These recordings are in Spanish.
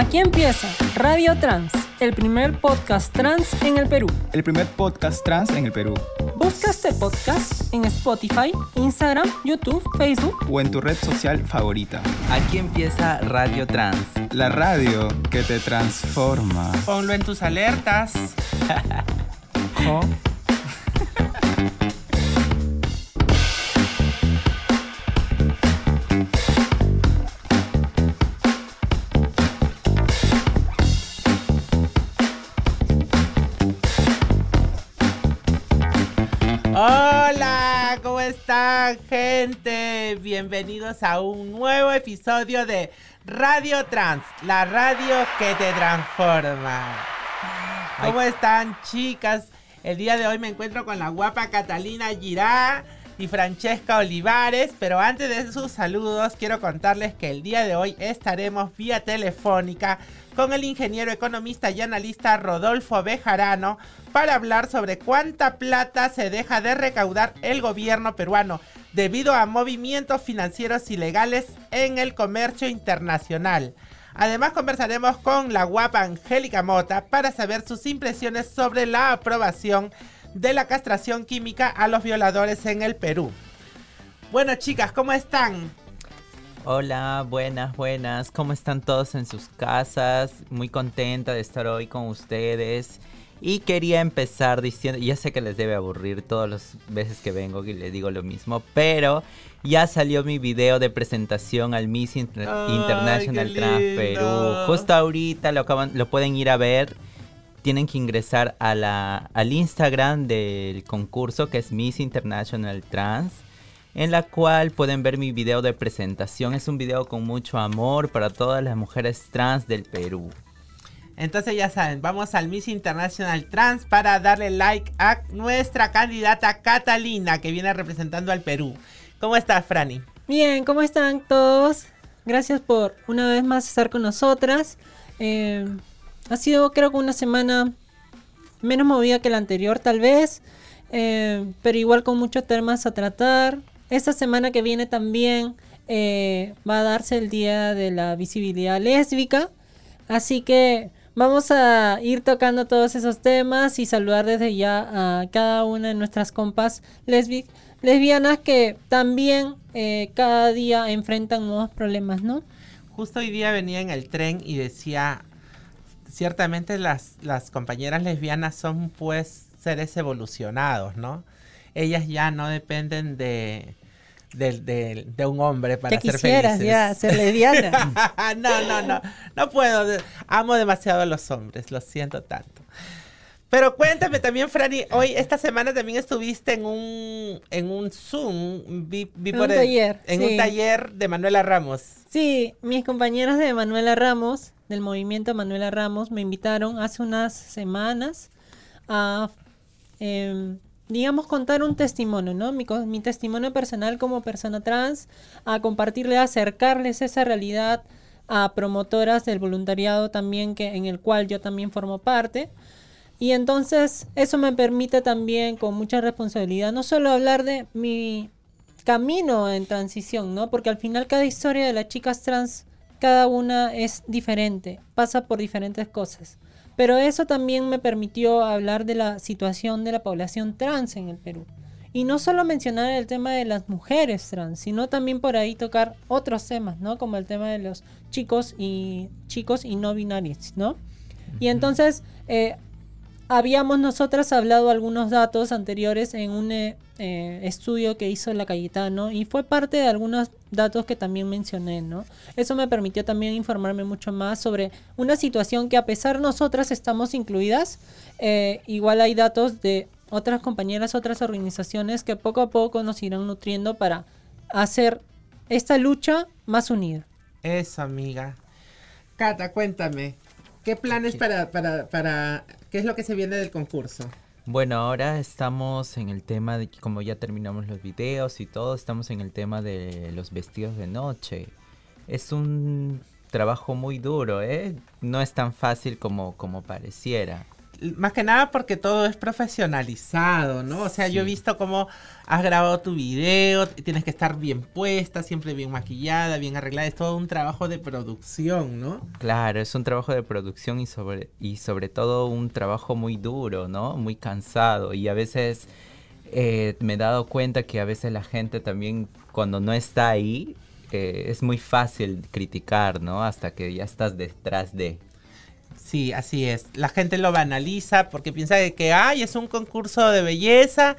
Aquí empieza Radio Trans, el primer podcast trans en el Perú. El primer podcast trans en el Perú. Busca este podcast en Spotify, Instagram, YouTube, Facebook o en tu red social favorita. Aquí empieza Radio Trans. La radio que te transforma. Ponlo en tus alertas. están gente? Bienvenidos a un nuevo episodio de Radio Trans, la radio que te transforma. ¿Cómo están chicas? El día de hoy me encuentro con la guapa Catalina Girá y Francesca Olivares, pero antes de sus saludos quiero contarles que el día de hoy estaremos vía telefónica con el ingeniero economista y analista Rodolfo Bejarano para hablar sobre cuánta plata se deja de recaudar el gobierno peruano debido a movimientos financieros ilegales en el comercio internacional. Además conversaremos con la guapa Angélica Mota para saber sus impresiones sobre la aprobación de la castración química a los violadores en el Perú. Bueno chicas, ¿cómo están? Hola, buenas, buenas. ¿Cómo están todos en sus casas? Muy contenta de estar hoy con ustedes. Y quería empezar diciendo, ya sé que les debe aburrir todas las veces que vengo y les digo lo mismo, pero ya salió mi video de presentación al Miss International Trans Perú. Justo ahorita lo, lo pueden ir a ver. Tienen que ingresar a la, al Instagram del concurso que es Miss International Trans en la cual pueden ver mi video de presentación. Es un video con mucho amor para todas las mujeres trans del Perú. Entonces ya saben, vamos al Miss International Trans para darle like a nuestra candidata Catalina que viene representando al Perú. ¿Cómo estás, Franny? Bien, ¿cómo están todos? Gracias por una vez más estar con nosotras. Eh, ha sido creo que una semana menos movida que la anterior tal vez, eh, pero igual con muchos temas a tratar. Esta semana que viene también eh, va a darse el Día de la Visibilidad Lésbica. Así que vamos a ir tocando todos esos temas y saludar desde ya a cada una de nuestras compas lesbianas que también eh, cada día enfrentan nuevos problemas, ¿no? Justo hoy día venía en el tren y decía, ciertamente las, las compañeras lesbianas son pues seres evolucionados, ¿no? Ellas ya no dependen de, de, de, un hombre para ser felices. ya ser lesbiana. no, no, no. No puedo. Amo demasiado a los hombres. Lo siento tanto. Pero cuéntame también, Franny, hoy, esta semana también estuviste en un, en un Zoom, vi, en un taller. En un taller de Manuela Ramos. Sí, mis compañeros de Manuela Ramos, del movimiento Manuela Ramos, me invitaron hace unas semanas a em, digamos, contar un testimonio, ¿no? Mi, mi, testimonio personal como persona trans, a compartirle, a acercarles esa realidad a promotoras del voluntariado también, que, en el cual yo también formo parte. Y entonces eso me permite también con mucha responsabilidad, no solo hablar de mi camino en transición, ¿no? Porque al final cada historia de las chicas trans, cada una es diferente, pasa por diferentes cosas. Pero eso también me permitió hablar de la situación de la población trans en el Perú. Y no solo mencionar el tema de las mujeres trans, sino también por ahí tocar otros temas, ¿no? Como el tema de los chicos y chicos y no binarios, ¿no? Y entonces eh, habíamos nosotras hablado algunos datos anteriores en un eh, eh, estudio que hizo la Cayetano y fue parte de algunos datos que también mencioné, ¿no? Eso me permitió también informarme mucho más sobre una situación que a pesar de nosotras estamos incluidas, eh, igual hay datos de otras compañeras, otras organizaciones que poco a poco nos irán nutriendo para hacer esta lucha más unida. Eso, amiga. Cata, cuéntame, ¿qué planes para, para, para, qué es lo que se viene del concurso? Bueno, ahora estamos en el tema de como ya terminamos los videos y todo, estamos en el tema de los vestidos de noche. Es un trabajo muy duro, ¿eh? No es tan fácil como, como pareciera. Más que nada porque todo es profesionalizado, ¿no? O sea, yo he visto cómo has grabado tu video, tienes que estar bien puesta, siempre bien maquillada, bien arreglada, es todo un trabajo de producción, ¿no? Claro, es un trabajo de producción y sobre, y sobre todo un trabajo muy duro, ¿no? Muy cansado. Y a veces eh, me he dado cuenta que a veces la gente también, cuando no está ahí, eh, es muy fácil criticar, ¿no? Hasta que ya estás detrás de. Sí, así es. La gente lo banaliza porque piensa de que, ay, es un concurso de belleza.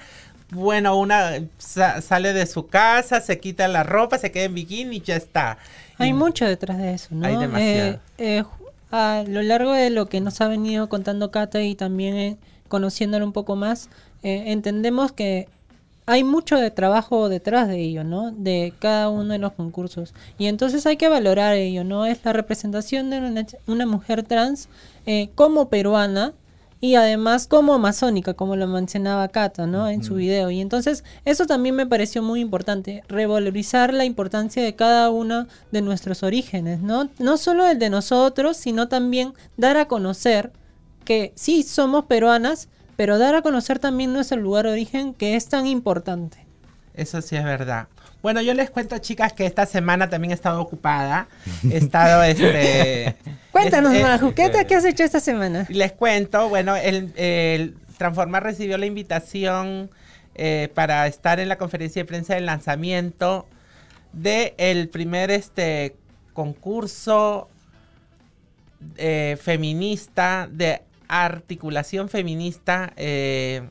Bueno, una sa- sale de su casa, se quita la ropa, se queda en bikini y ya está. Hay Y- mucho detrás de eso, ¿no? Hay demasiado. Eh, eh, a lo largo de lo que nos ha venido contando Cata y también eh, conociéndolo un poco más, eh, entendemos que hay mucho de trabajo detrás de ello, ¿no? De cada uno de los concursos. Y entonces hay que valorar ello, ¿no? Es la representación de una, una mujer trans eh, como peruana y además como amazónica, como lo mencionaba Cata, ¿no? En su video. Y entonces eso también me pareció muy importante, revalorizar la importancia de cada uno de nuestros orígenes, ¿no? No solo el de nosotros, sino también dar a conocer que sí somos peruanas, pero dar a conocer también nuestro lugar de origen que es tan importante. Eso sí es verdad. Bueno, yo les cuento, chicas, que esta semana también he estado ocupada. He estado, este... Cuéntanos, este, Maju, ¿qué, te- qué has hecho esta semana? Les cuento, bueno, el, el Transformar recibió la invitación eh, para estar en la conferencia de prensa del lanzamiento de el primer este concurso eh, feminista de articulación feminista eh,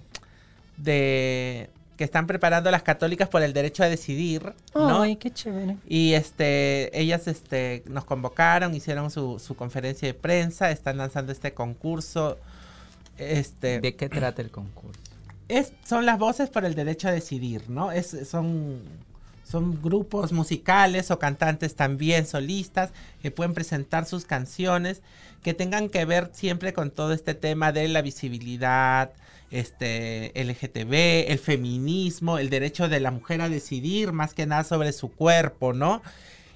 de que están preparando las católicas por el derecho a decidir, ¿no? Ay, qué chévere. Y este, ellas este, nos convocaron, hicieron su, su conferencia de prensa, están lanzando este concurso. Este, ¿De qué trata el concurso? es, son las voces por el derecho a decidir, ¿no? Es, son, son grupos musicales o cantantes también solistas que pueden presentar sus canciones que tengan que ver siempre con todo este tema de la visibilidad, este LGTB, el feminismo, el derecho de la mujer a decidir más que nada sobre su cuerpo, ¿no?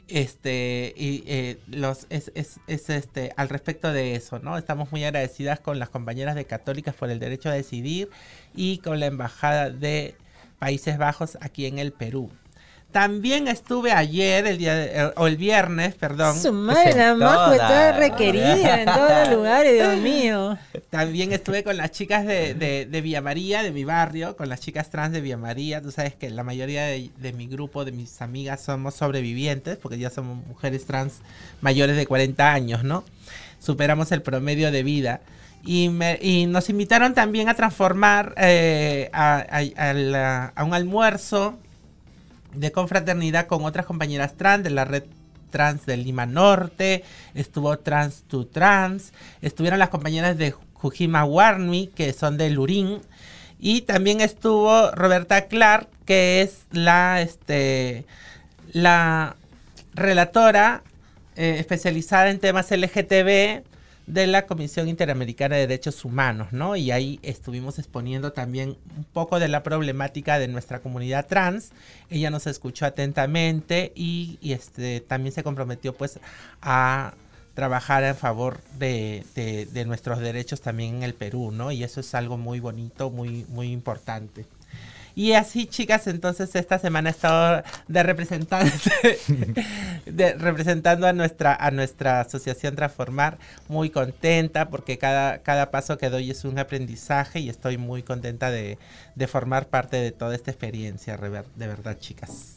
Este, y eh, los, es, es, es, este, al respecto de eso, ¿no? Estamos muy agradecidas con las compañeras de Católicas por el derecho a decidir y con la Embajada de Países Bajos aquí en el Perú. También estuve ayer, el día de- eh, o el viernes, perdón. Su madre, la está todas. requerida en todos los lugares, Dios mío. También estuve con las chicas de, de, de Villa María, de mi barrio, con las chicas trans de Villa María. Tú sabes que la mayoría de, de mi grupo, de mis amigas, somos sobrevivientes, porque ya somos mujeres trans mayores de 40 años, ¿no? Superamos el promedio de vida. Y, me- y nos invitaron también a transformar eh, a, a- a la- a un almuerzo de confraternidad con otras compañeras trans de la red trans de Lima Norte, estuvo Trans to Trans, estuvieron las compañeras de Jujima Warmi, que son de Lurín, y también estuvo Roberta Clark, que es la, este, la relatora eh, especializada en temas LGTB de la Comisión Interamericana de Derechos Humanos, ¿no? Y ahí estuvimos exponiendo también un poco de la problemática de nuestra comunidad trans. Ella nos escuchó atentamente y, este también se comprometió pues a trabajar en favor de, de- de nuestros derechos también en el Perú, ¿no? Y eso es algo muy bonito, muy, muy importante. Y así, chicas, entonces esta semana he estado de representante, representando a nuestra, a nuestra asociación Transformar, muy contenta porque cada, cada paso que doy es un aprendizaje y estoy muy contenta de, de formar parte de toda esta experiencia, de verdad, chicas.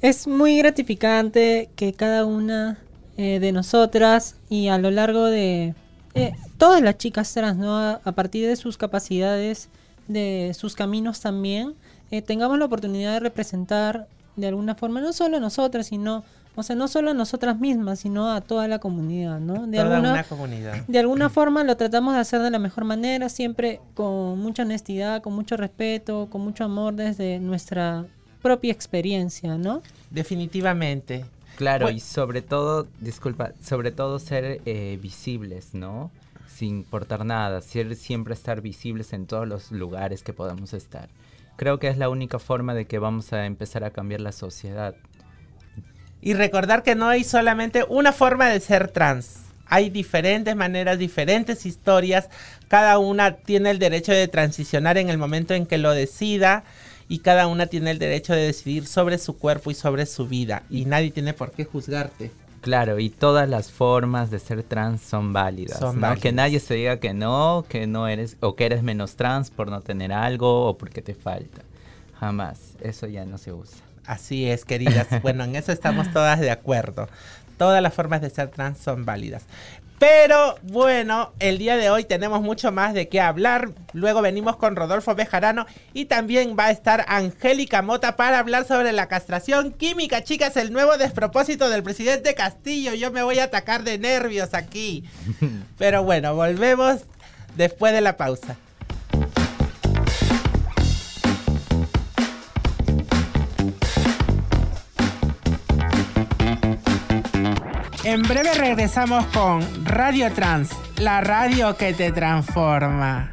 Es muy gratificante que cada una eh, de nosotras y a lo largo de eh, todas las chicas trans, ¿no? A partir de sus capacidades, de sus caminos también, eh, tengamos la oportunidad de representar de alguna forma, no solo a nosotras, sino, o sea, no solo a nosotras mismas, sino a toda la comunidad, ¿no? De Toda alguna, una comunidad. de alguna forma lo tratamos de hacer de la mejor manera, siempre con mucha honestidad, con mucho respeto, con mucho amor desde nuestra propia experiencia, ¿no? Definitivamente. Claro, Bueno. y sobre todo, disculpa, sobre todo ser eh, visibles, ¿no? Sin importar nada, siempre estar visibles en todos los lugares que podamos estar. Creo que es la única forma de que vamos a empezar a cambiar la sociedad. Y recordar que no hay solamente una forma de ser trans. hay diferentes maneras, diferentes historias, cada una tiene el derecho de transicionar en el momento en que lo decida y cada una tiene el derecho de decidir sobre su cuerpo y sobre su vida y nadie tiene por qué juzgarte. Claro, y todas las formas de ser trans son válidas. Son ¿no? válidas. Que nadie se diga que no, que no eres, o que eres menos trans por no tener algo o porque te falta. Jamás. Eso ya no se usa. Así es, queridas. Bueno, en eso estamos todas de acuerdo. Todas las formas de ser trans son válidas. Pero bueno, el día de hoy tenemos mucho más de qué hablar. Luego venimos con Rodolfo Bejarano y también va a estar Angélica Mota para hablar sobre la castración química, chicas, el nuevo despropósito del presidente Castillo. Yo me voy a atacar de nervios aquí. Pero bueno, volvemos después de la pausa. En breve regresamos con Radio Trans, la radio que te transforma.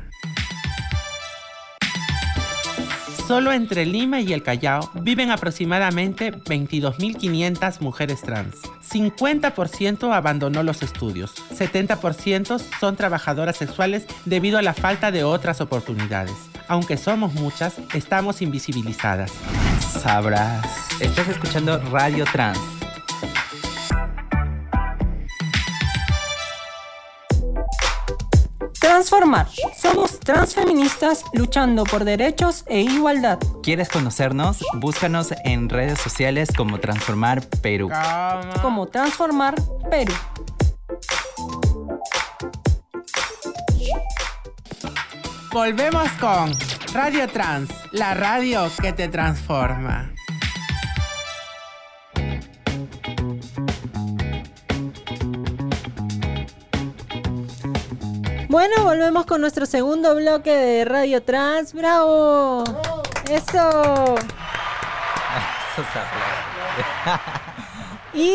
Solo entre Lima y el Callao viven aproximadamente 22.500 mujeres trans. 50% abandonó los estudios. 70% son trabajadoras sexuales debido a la falta de otras oportunidades. Aunque somos muchas, estamos invisibilizadas. Sabrás. Estás escuchando Radio Trans. Transformar. Somos transfeministas luchando por derechos e igualdad. ¿Quieres conocernos? Búscanos en redes sociales como Transformar Perú. Como Transformar Perú. Volvemos con Radio Trans, la radio que te transforma. Bueno, volvemos con nuestro segundo bloque de Radio Trans. ¡Bravo! ¡Eso! Y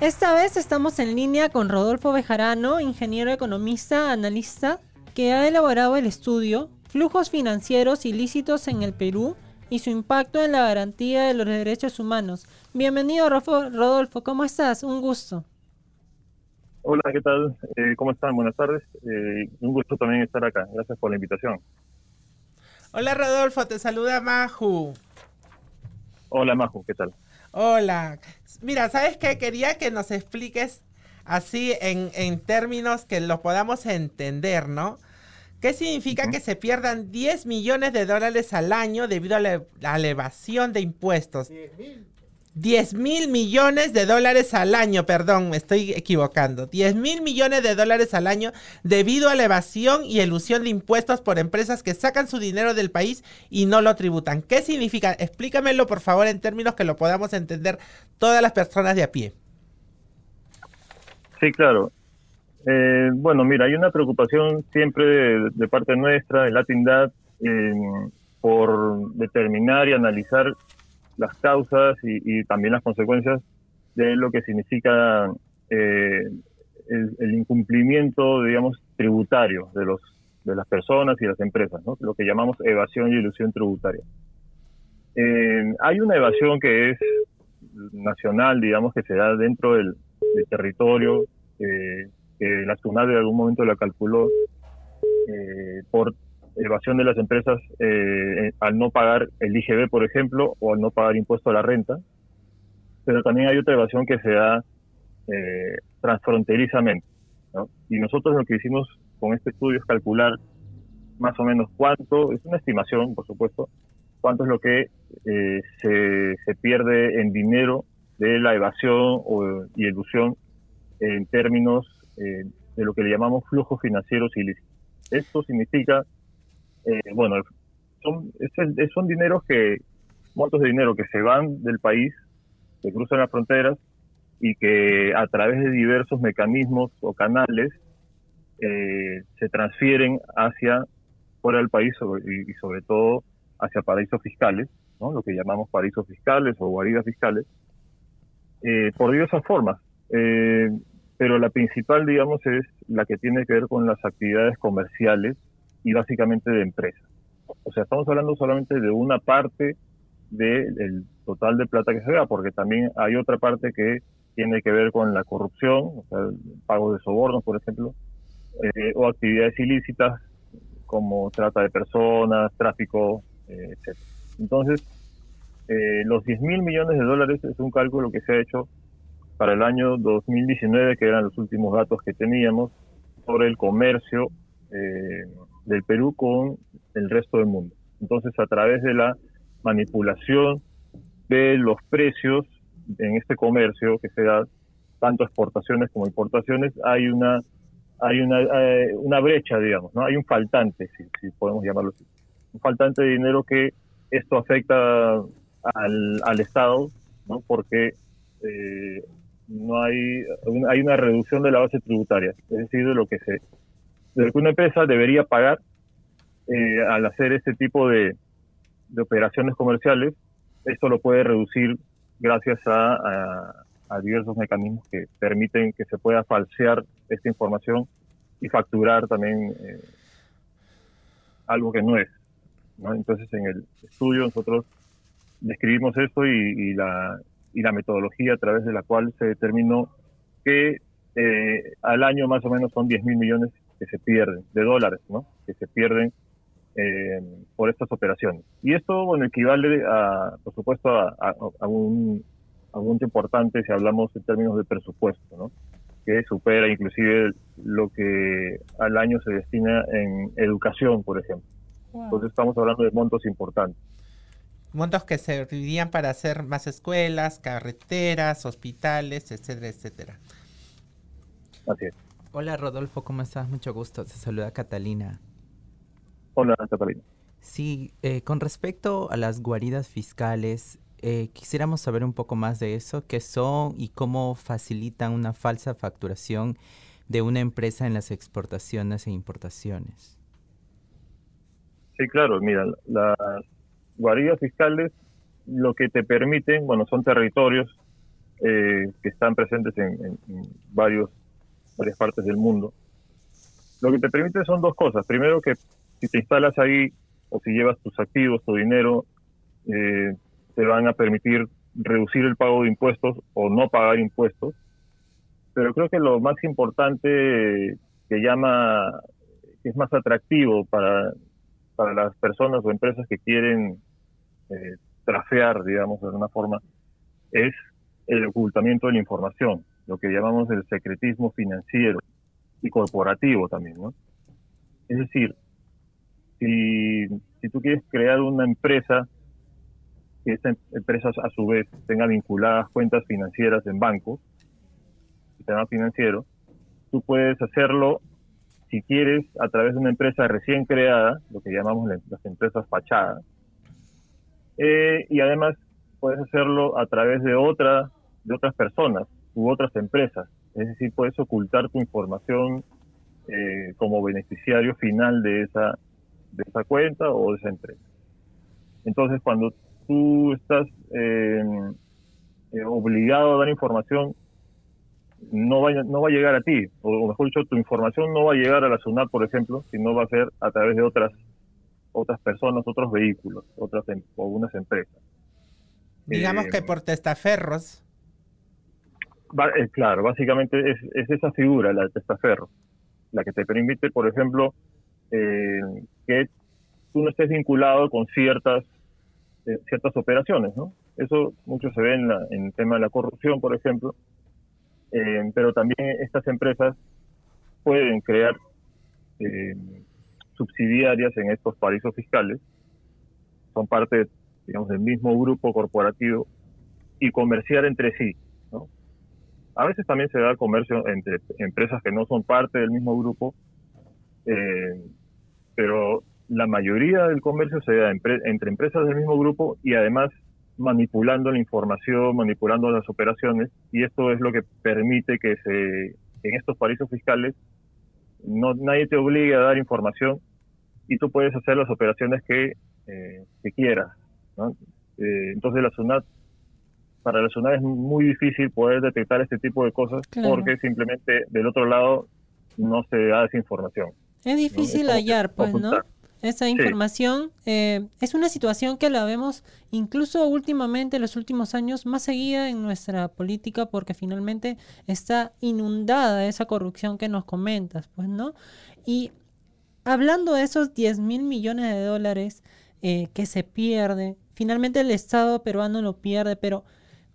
esta vez estamos en línea con Rodolfo Bejarano, ingeniero economista, analista, que ha elaborado el estudio Flujos financieros ilícitos en el Perú y su impacto en la garantía de los derechos humanos. Bienvenido, Rodolfo, ¿cómo estás? Un gusto. Hola, ¿qué tal? Eh, ¿Cómo están? Buenas tardes. Eh, un gusto también estar acá. Gracias por la invitación. Hola Rodolfo, te saluda Maju. Hola, Majo, ¿qué tal? Hola. Mira, ¿sabes qué? Quería que nos expliques así en, en términos que lo podamos entender, ¿no? ¿Qué significa Ujú. que se pierdan 10 millones de dólares al año debido a la, a la evasión de impuestos? 10 mil millones de dólares al año, perdón, me estoy equivocando. 10 mil millones de dólares al año debido a la evasión y elusión de impuestos por empresas que sacan su dinero del país y no lo tributan. ¿Qué significa? Explícamelo por favor en términos que lo podamos entender todas las personas de a pie. Sí, claro. Eh, bueno, mira, hay una preocupación siempre de, parte nuestra, de Latindad, en- por determinar y analizar las causas y, también las consecuencias de lo que significa eh, el, incumplimiento, digamos, tributario de los de las personas y las empresas, lo que llamamos evasión y ilusión tributaria. Eh, hay una evasión que es nacional, digamos, que se da dentro del, territorio, eh, que la SUNAT de algún momento la calculó por evasión de las empresas eh, al no pagar el IGB, por ejemplo, o al no pagar impuesto a la renta. Pero también hay otra evasión que se da eh, transfronterizamente. ¿no? Y nosotros lo que hicimos con este estudio es calcular más o menos cuánto, es una estimación, por supuesto, cuánto es lo que eh, se, se pierde en dinero de la evasión o, y elusión en términos eh, de lo que le llamamos flujos financieros ilícitos. Esto significa, eh, bueno, son, es son dineros que, montos de dinero que se van del país, que cruzan las fronteras y que a través de diversos mecanismos o canales eh, se transfieren hacia fuera del país sobre- y, y sobre todo hacia paraísos fiscales, ¿no? lo que llamamos paraísos fiscales o guaridas fiscales, eh, por diversas formas. Eh, pero la principal, digamos, es la que tiene que ver con las actividades comerciales y básicamente de empresas. O sea, estamos hablando solamente de una parte del total de plata que se da, porque también hay otra parte que tiene que ver con la corrupción, o sea, el pago de sobornos, por ejemplo, eh, o actividades ilícitas como trata de personas, tráfico, eh, etc. Entonces, eh, los 10 mil millones de dólares es un cálculo que se ha hecho para el año 2019, que eran los últimos datos que teníamos, sobre el comercio eh, del Perú con el resto del mundo. Entonces, a través de la manipulación de los precios en este comercio, que se da tanto exportaciones como importaciones, hay una hay una, eh, una brecha, digamos, ¿no? Hay un faltante, si, podemos llamarlo así. Un faltante de dinero que esto afecta al, al Estado, ¿no? Porque eh, no hay, hay una reducción de la base tributaria, es decir, de lo que se, de lo que una empresa debería pagar eh, al hacer este tipo de, de operaciones comerciales, esto lo puede reducir gracias a, a, diversos mecanismos que permiten que se pueda falsear esta información y facturar también eh, algo que no es. ¿no? Entonces, en el estudio nosotros describimos esto y, y, la, y la metodología a través de la cual se determinó que eh, al año más o menos son 10 mil millones que se pierden, de dólares, ¿no? que se pierden eh, por estas operaciones. Y esto, bueno, equivale a, por supuesto, a, a, a un, a un monto importante si hablamos en términos de presupuesto, ¿no? que supera inclusive lo que al año se destina en educación, por ejemplo. Wow. Entonces estamos hablando de montos importantes. Montos que servirían para hacer más escuelas, carreteras, hospitales, etcétera, etcétera. Así es. Hola Rodolfo, ¿cómo estás? Mucho gusto. Se saluda Catalina. Hola Catalina. Sí, eh, con respecto a las guaridas fiscales, eh, quisiéramos saber un poco más de eso, qué son y cómo facilitan una falsa facturación de una empresa en las exportaciones e importaciones. Sí, claro, mira, las guaridas fiscales lo que te permiten, bueno, son territorios eh, que están presentes en, en, en, varios, varias partes del mundo. Lo que te permite son dos cosas. Primero que si te instalas ahí o si llevas tus activos, tu dinero, eh, te van a permitir reducir el pago de impuestos o no pagar impuestos. Pero creo que lo más importante que llama, que es más atractivo para, para las personas o empresas que quieren eh, trafear, digamos, de alguna forma, es el ocultamiento de la información, lo que llamamos el secretismo financiero y corporativo también, ¿no? Es decir, si, si tú quieres crear una empresa que estas empresas a su vez tengan vinculadas cuentas financieras en bancos, sistema financiero, tú puedes hacerlo si quieres a través de una empresa recién creada, lo que llamamos las empresas fachadas, eh, y además puedes hacerlo a través de otra de otras personas u otras empresas, es decir, puedes ocultar tu información eh, como beneficiario final de esa de esa cuenta o de esa empresa. Entonces, cuando tú estás eh, eh, obligado a dar información, no va, no va a llegar a ti, o mejor dicho, tu información no va a llegar a la SUNAT, por ejemplo, sino va a ser a través de otras otras personas, otros vehículos, otras em, o unas empresas. Digamos eh, que por testaferros. Claro, básicamente es, es, esa figura, la de testaferro, la que te permite, por ejemplo, eh, que tú no estés vinculado con ciertas eh, ciertas operaciones, ¿no? Eso mucho se ve en, la, en el tema de la corrupción, por ejemplo, eh, pero también estas empresas pueden crear subsidiarias en estos paraísos fiscales, son parte, digamos, del mismo grupo corporativo y comerciar entre sí. A veces también se da comercio entre empresas que no son parte del mismo grupo, eh, pero la mayoría del comercio se da entre, empresas del mismo grupo y además manipulando la información, manipulando las operaciones, y esto es lo que permite que se, en estos paraísos fiscales no nadie te obligue a dar información y tú puedes hacer las operaciones que, eh, quieras. Eh, entonces la SUNAT, para la SUNAT es muy difícil poder detectar este tipo de cosas claro. porque simplemente del otro lado no se da esa información. Es difícil ¿no? hallar, pues, ¿no? esa información. Eh, es una situación que la vemos incluso últimamente, en los últimos años, más seguida en nuestra política porque finalmente está inundada esa corrupción que nos comentas, pues, ¿no? Y hablando de esos 10 mil millones de dólares eh, que se pierden, finalmente el Estado peruano lo pierde, pero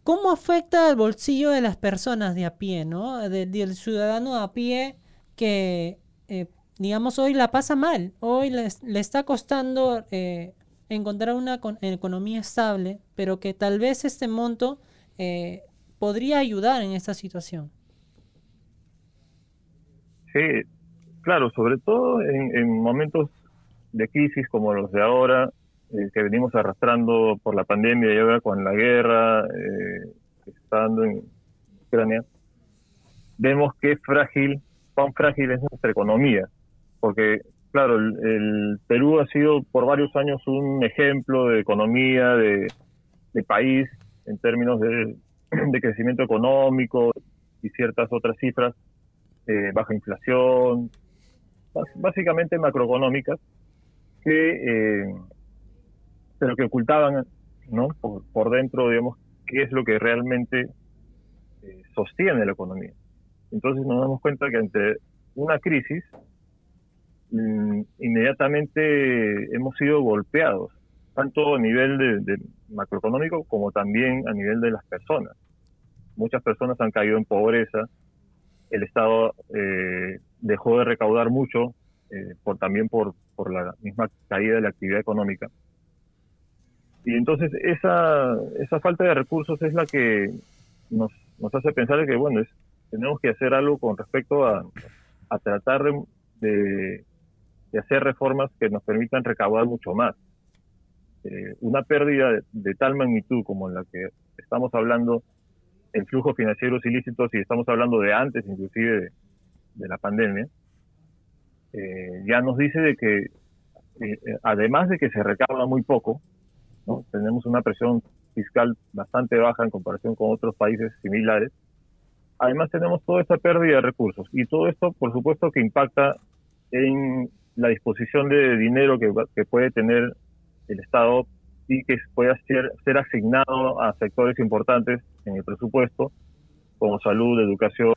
¿cómo afecta al bolsillo de las personas de a pie, ¿no? del ciudadano a pie que... Eh, digamos, hoy la pasa mal, hoy le, está costando eh, encontrar una economía estable, pero que tal vez este monto eh, podría ayudar en esta situación. Sí, claro, sobre todo en, momentos de crisis como los de ahora, eh, que venimos arrastrando por la pandemia y ahora con la guerra que está dando en Ucrania, vemos qué frágil, cuán frágil es nuestra economía. Porque claro, el, Perú ha sido por varios años un ejemplo de economía, de, país en términos de, crecimiento económico y ciertas otras cifras, eh, baja inflación, básicamente macroeconómicas, que, eh, pero que ocultaban ¿no? por, dentro, digamos, qué es lo que realmente eh, sostiene la economía. Entonces nos damos cuenta que ante una crisis, Mm, inmediatamente hemos sido golpeados, tanto a nivel de, macroeconómico como también a nivel de las personas. Muchas personas han caído en pobreza, el Estado eh, dejó de recaudar mucho, eh, por, también por, por la misma caída de la actividad económica. Y entonces esa, esa falta de recursos es la que nos, nos hace pensar que, bueno, es, tenemos que hacer algo con respecto a, a tratar de, y hacer reformas que nos permitan recaudar mucho más. Eh, una pérdida de, tal magnitud como la que estamos hablando en flujos financieros ilícitos y estamos hablando de antes inclusive de, la pandemia, eh, ya nos dice de que eh, además de que se recauda muy poco, tenemos una presión fiscal bastante baja en comparación con otros países similares, además tenemos toda esta pérdida de recursos y todo esto por supuesto que impacta en la disposición de dinero que, que puede tener el Estado y que pueda ser, ser asignado a sectores importantes en el presupuesto, como salud, educación,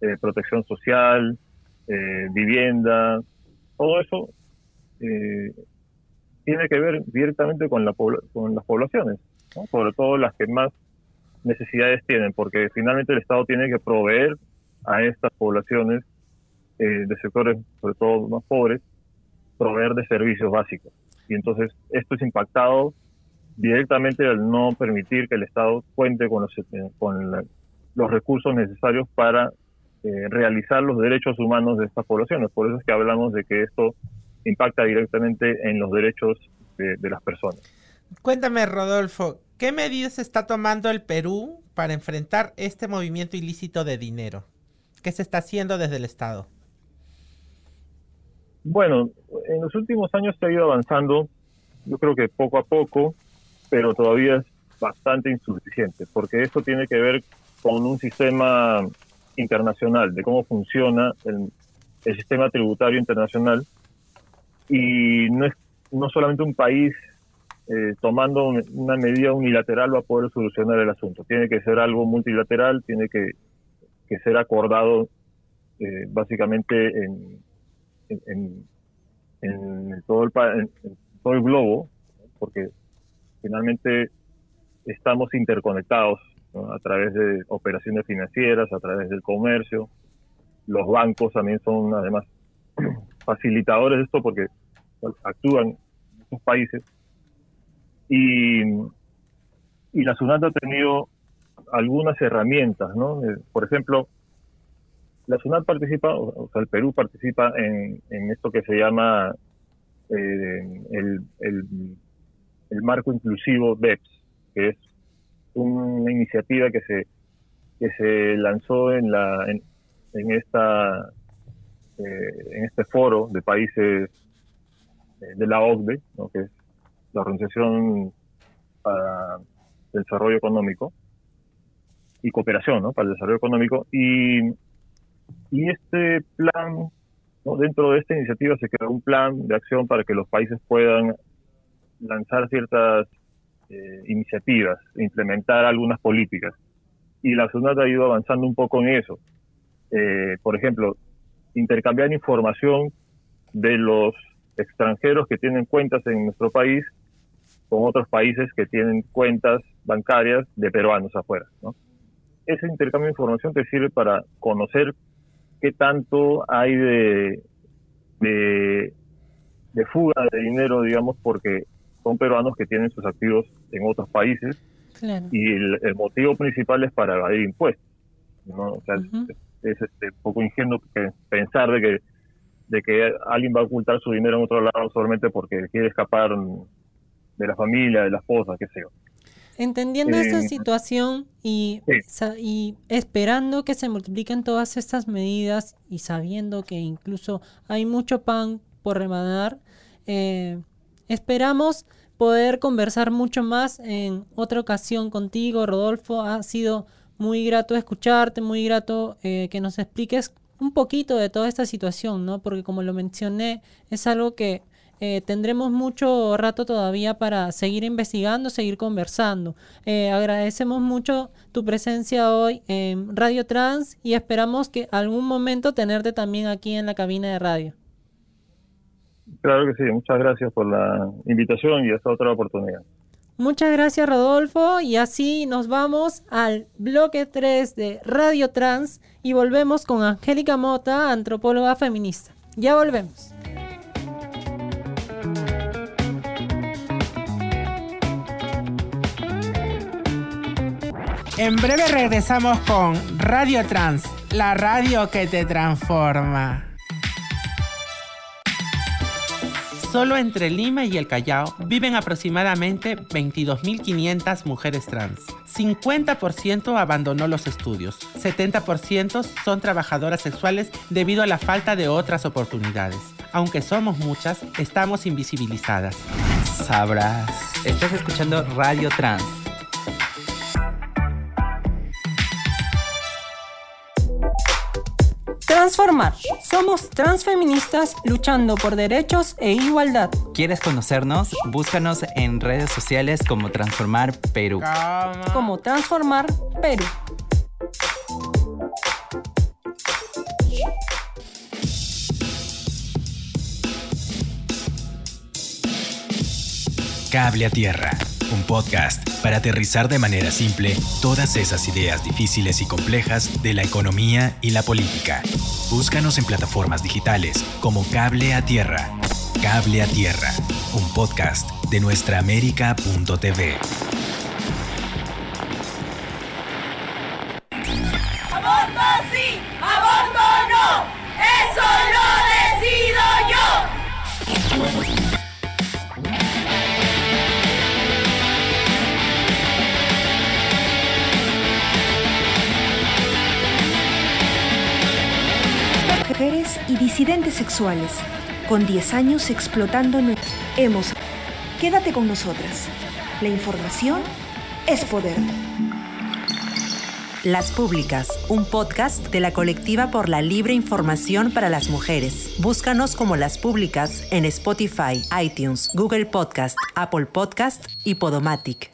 eh, protección social, eh, vivienda, todo eso eh, tiene que ver directamente con, la con las poblaciones, sobre todo las que más necesidades tienen, porque finalmente el Estado tiene que proveer a estas poblaciones eh, de sectores, sobre todo más pobres, proveer de servicios básicos. Y entonces esto es impactado directamente al no permitir que el Estado cuente con los, eh, con los recursos necesarios para eh, realizar los derechos humanos de estas poblaciones. Por eso es que hablamos de que esto impacta directamente en los derechos de, de las personas. Cuéntame, Rodolfo, ¿qué medidas está tomando el Perú para enfrentar este movimiento ilícito de dinero? ¿Qué se está haciendo desde el Estado? Bueno, en los últimos años se ha ido avanzando, yo creo que poco a poco, pero todavía es bastante insuficiente, porque esto tiene que ver con un sistema internacional, de cómo funciona el, sistema tributario internacional, y no es no solamente un país eh, tomando una medida unilateral va a poder solucionar el asunto. Tiene que ser algo multilateral, tiene que, ser acordado eh, básicamente en, en, todo, el, todo el globo, porque finalmente estamos interconectados a través de operaciones financieras, a través del comercio. Los bancos también son además facilitadores de esto porque actúan en estos países. Y, y la SUNAT ha tenido algunas herramientas, ¿no? Eh, por ejemplo, la SUNAT participa, o sea, el Perú participa en, esto que se llama eh, el, el, marco inclusivo BEPS, que es una iniciativa que se que se lanzó en la en, esta eh, en este foro de países eh, de la OCDE, que es la Organización para el Desarrollo Económico y Cooperación ¿no? para el Desarrollo Económico y y este plan ¿no? Dentro de esta iniciativa se creó un plan de acción para que los países puedan lanzar ciertas eh, iniciativas, implementar algunas políticas. Y la SUNAT ha ido avanzando un poco en eso. Eh, por ejemplo, intercambiar información de los extranjeros que tienen cuentas en nuestro país con otros países que tienen cuentas bancarias de peruanos afuera. ¿no? Ese intercambio de información te sirve para conocer qué tanto hay de, de, de fuga de dinero, digamos, porque son peruanos que tienen sus activos en otros países Claro. y el, el motivo principal es para evadir impuestos. ¿no? O sea, es, este, un poco ingenuo que pensar de que, de que alguien va a ocultar su dinero en otro lado solamente porque quiere escapar de la familia, de la esposa, qué sé yo. Entendiendo esta Eh, situación y, sí. y esperando que se multipliquen todas estas medidas y sabiendo que incluso hay mucho pan por rebanar, eh, esperamos poder conversar mucho más en otra ocasión contigo, Rodolfo. Ha sido muy grato escucharte, muy grato eh, que nos expliques un poquito de toda esta situación, ¿no? Porque como lo mencioné, es algo que eh, tendremos mucho rato todavía para seguir investigando, seguir conversando. Eh, agradecemos mucho tu presencia hoy en Radio Trans y esperamos que algún momento tenerte también aquí en la cabina de radio. Claro que sí, muchas gracias por la invitación y hasta otra oportunidad. Muchas gracias Rodolfo y así nos vamos al bloque 3 de Radio Trans y volvemos con Angélica Mota, antropóloga feminista. Ya volvemos. En breve regresamos con Radio Trans, la radio que te transforma. Solo entre Lima y el Callao viven aproximadamente 22.500 mujeres trans. 50% abandonó los estudios. 70% son trabajadoras sexuales debido a la falta de otras oportunidades. Aunque somos muchas, estamos invisibilizadas. Sabrás. Estás escuchando Radio Trans. Transformar. Somos transfeministas luchando por derechos e igualdad. ¿Quieres conocernos? Búscanos en redes sociales como Transformar Perú. Como Transformar Perú. Cable a Tierra, un podcast para aterrizar de manera simple todas esas ideas difíciles y complejas de la economía y la política. Búscanos en plataformas digitales como Cable a Tierra. Cable a Tierra, un podcast de nuestraamérica.tv. ¡Aborto sí! ¡Aborto no! ¡Eso lo Mujeres y disidentes sexuales, con 10 años explotando en... Hemos... Quédate con nosotras. La información es poder. Las Públicas, un podcast de la colectiva por la libre información para las mujeres. Búscanos como Las Públicas en Spotify, iTunes, Google Podcast, Apple Podcast y Podomatic.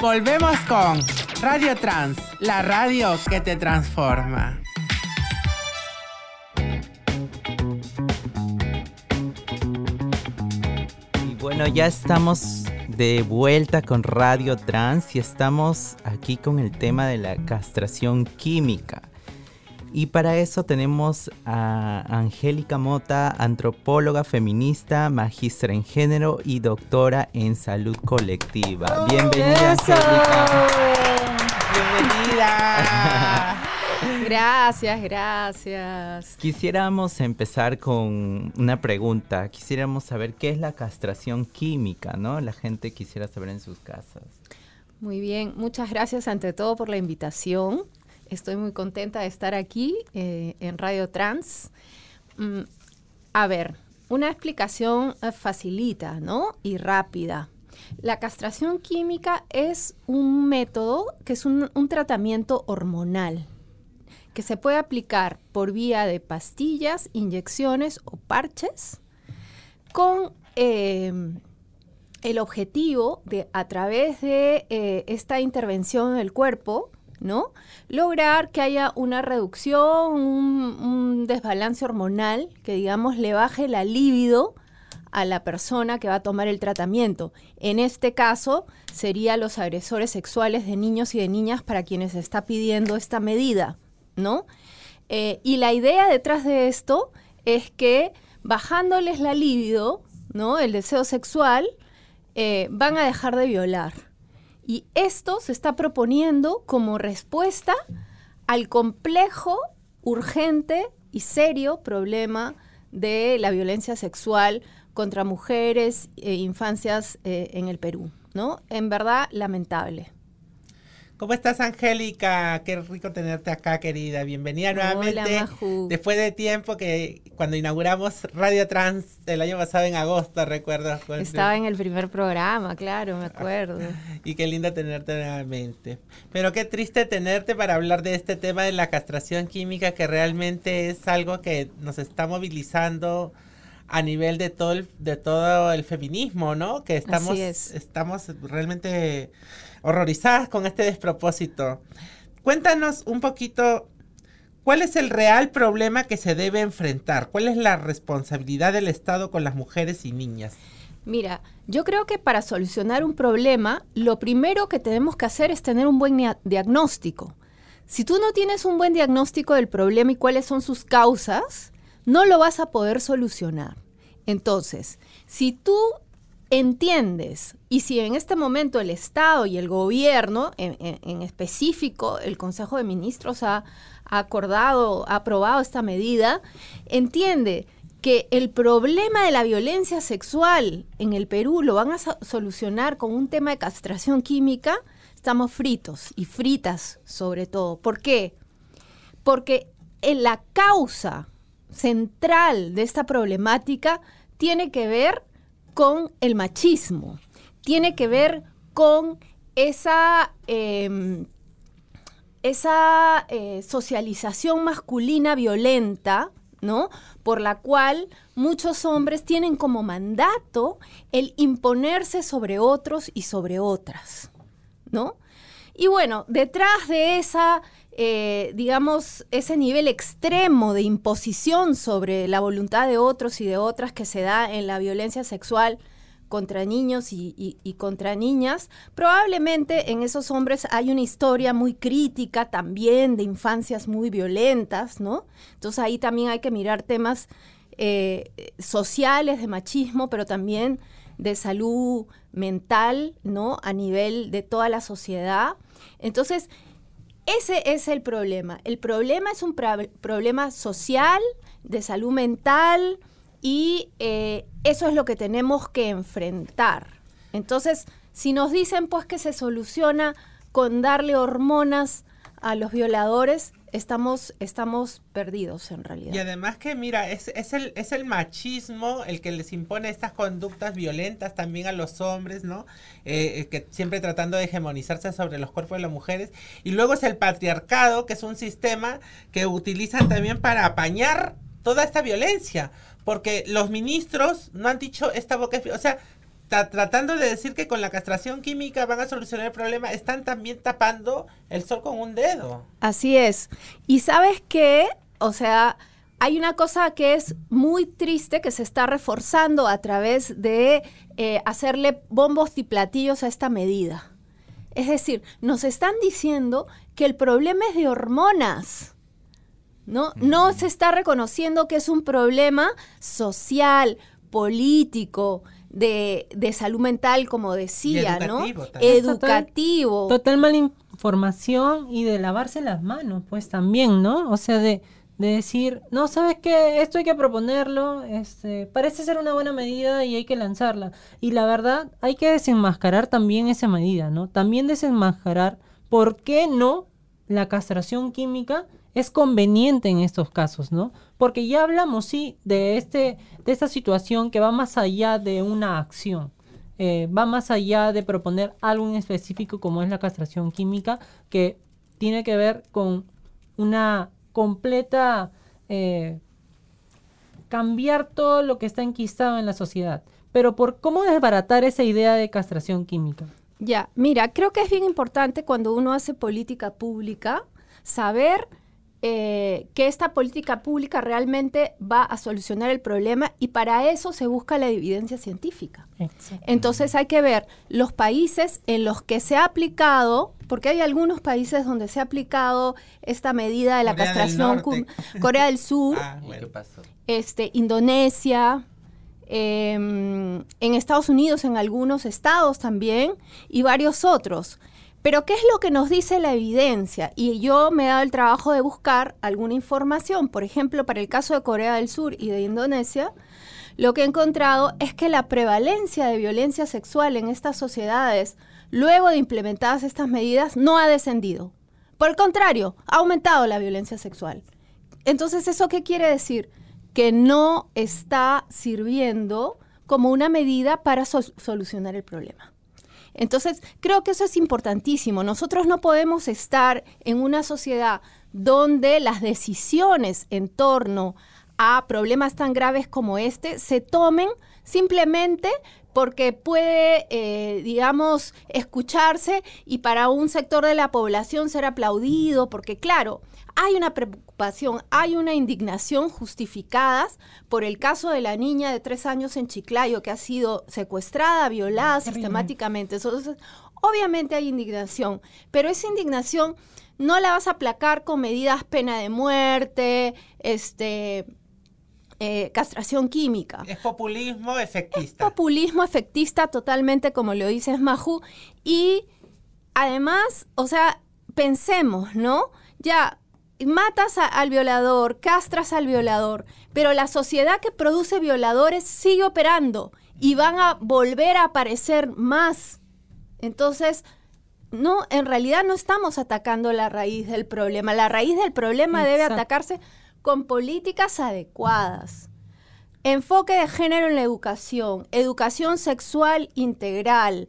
Volvemos con Radio Trans, la radio que te transforma. Y bueno, ya estamos de vuelta con Radio Trans y estamos aquí con el tema de la castración química. Y para eso tenemos a Angélica Mota, antropóloga feminista, magistra en género y doctora en salud colectiva. Bienvenida. Angélica. Bienvenida. Gracias, gracias. Quisiéramos empezar con una pregunta. Quisiéramos saber qué es la castración química, ¿no? La gente quisiera saber en sus casas. Muy bien, muchas gracias ante todo por la invitación. Estoy muy contenta de estar aquí eh, en Radio Trans. Mm, a ver, una explicación eh, facilita, ¿no? Y rápida. La castración química es un método que es un, tratamiento hormonal, que se puede aplicar por vía de pastillas, inyecciones o parches con eh, el objetivo de, a través de eh, esta intervención en el cuerpo, ¿no? Lograr que haya una reducción, un, un desbalance hormonal, que digamos le baje la libido a la persona que va a tomar el tratamiento. En este caso, serían los agresores sexuales de niños y de niñas para quienes se está pidiendo esta medida, ¿no? Eh, y la idea detrás de esto es que bajándoles la libido, ¿no? El deseo sexual, eh, van a dejar de violar. Y esto se está proponiendo como respuesta al complejo, urgente y serio problema de la violencia sexual contra mujeres e infancias eh, en el Perú, ¿no? En verdad, lamentable. ¿Cómo estás, Angélica? Qué rico tenerte acá, querida. Bienvenida nuevamente. Hola, Maju. Después de tiempo que cuando inauguramos Radio Trans el año pasado en agosto, recuerdo. Estaba en el primer programa, claro, me acuerdo. Y qué lindo tenerte nuevamente. Pero qué triste tenerte para hablar de este tema de la castración química, que realmente es algo que nos está movilizando a nivel de todo el, de todo el feminismo, ¿no? Que estamos, es. estamos realmente horrorizadas con este despropósito. Cuéntanos un poquito cuál es el real problema que se debe enfrentar, cuál es la responsabilidad del Estado con las mujeres y niñas. Mira, yo creo que para solucionar un problema, lo primero que tenemos que hacer es tener un buen dia- diagnóstico. Si tú no tienes un buen diagnóstico del problema y cuáles son sus causas, no lo vas a poder solucionar. Entonces, si tú entiendes y si en este momento el Estado y el gobierno, en, específico el Consejo de Ministros ha, acordado, ha aprobado esta medida, entiende que el problema de la violencia sexual en el Perú lo van a so- solucionar con un tema de castración química, estamos fritos y fritas sobre todo. ¿Por qué? Porque en la causa central de esta problemática tiene que ver con el machismo, tiene que ver con esa, em, esa eh, socialización masculina violenta, ¿no? Por la cual muchos hombres tienen como mandato el imponerse sobre otros y sobre otras, ¿no? Y bueno, detrás de esa, eh, digamos, ese nivel extremo de imposición sobre la voluntad de otros y de otras que se da en la violencia sexual contra niños y, contra niñas, probablemente en esos hombres hay una historia muy crítica también de infancias muy violentas, ¿no? Entonces ahí también hay que mirar temas eh, sociales de machismo, pero también de salud mental, ¿no? A nivel de toda la sociedad. Entonces, ese es el problema. El problema es un problema social, de salud mental, y eh, eso es lo que tenemos que enfrentar. Entonces, si nos dicen pues que se soluciona con darle hormonas a los violadores, estamos, estamos perdidos en realidad. Y además que, mira, es, es, el, es el machismo el que les impone estas conductas violentas también a los hombres, ¿no? Eh, eh, que siempre tratando de hegemonizarse sobre los cuerpos de las mujeres. Y luego es el patriarcado, que es un sistema que utilizan también para apañar toda esta violencia. Porque los ministros no han dicho esta boca... O sea, tratando de decir que con la castración química van a solucionar el problema, están también tapando el sol con un dedo. Así es. Y sabes qué, o sea, hay una cosa que es muy triste que se está reforzando a través de eh, hacerle bombos y platillos a esta medida. Es decir, nos están diciendo que el problema es de hormonas. ¿no? No se está reconociendo que es un problema social, político, de, de salud mental, como decía, ¿no? educativo también. Educativo. Total mala información y de lavarse las manos, pues también, ¿no? O sea, de, de decir, no, ¿sabes qué? Esto hay que proponerlo, este, parece ser una buena medida y hay que lanzarla. Y la verdad, hay que desenmascarar también esa medida, ¿no? También desenmascarar por qué no la castración química es conveniente en estos casos, ¿no? Porque ya hablamos, sí, de, este, de esta situación que va más allá de una acción eh, va más allá de proponer algo en específico como es la castración química, que tiene que ver con una completa eh, cambiar todo lo que está enquistado en la sociedad. Pero por cómo desbaratar esa idea de castración química. Ya, mira, creo que es bien importante cuando uno hace política pública saber eh, que esta política pública realmente va a solucionar el problema y para eso se busca la evidencia científica. Entonces hay que ver los países en los que se ha aplicado, porque hay algunos países donde se ha aplicado esta medida de la Corea castración, Corea del Sur, Ah, este, Indonesia, em, en Estados Unidos, en algunos estados también, y varios otros. Pero ¿qué es lo que nos dice la evidencia? Y yo me he dado el trabajo de buscar alguna información, por ejemplo, para el caso de Corea del Sur y de Indonesia, lo que he encontrado es que la prevalencia de violencia sexual en estas sociedades, luego de implementadas estas medidas, no ha descendido. Por el contrario, ha aumentado la violencia sexual. Entonces, ¿eso qué quiere decir? Que no está sirviendo como una medida para sol- solucionar el problema. Entonces, creo que eso es importantísimo. Nosotros no podemos estar en una sociedad donde las decisiones en torno a problemas tan graves como este se tomen simplemente porque puede, eh, digamos, escucharse y para un sector de la población ser aplaudido, porque claro, hay una preocupación, hay una indignación justificadas por el caso de la niña de tres años en Chiclayo que ha sido secuestrada, violada sistemáticamente. Entonces, obviamente hay indignación, pero esa indignación no la vas a aplacar con medidas pena de muerte, este, eh, castración química. Es populismo efectista. Populismo efectista totalmente, como lo dices, Maju. Y además, o sea, pensemos, ¿no? Ya, matas a- al violador, castras al violador, pero la sociedad que produce violadores sigue operando y van a volver a aparecer más. Entonces, no, en realidad no estamos atacando la raíz del problema. La raíz del problema debe atacarse con políticas adecuadas. Enfoque de género en la educación, educación sexual integral,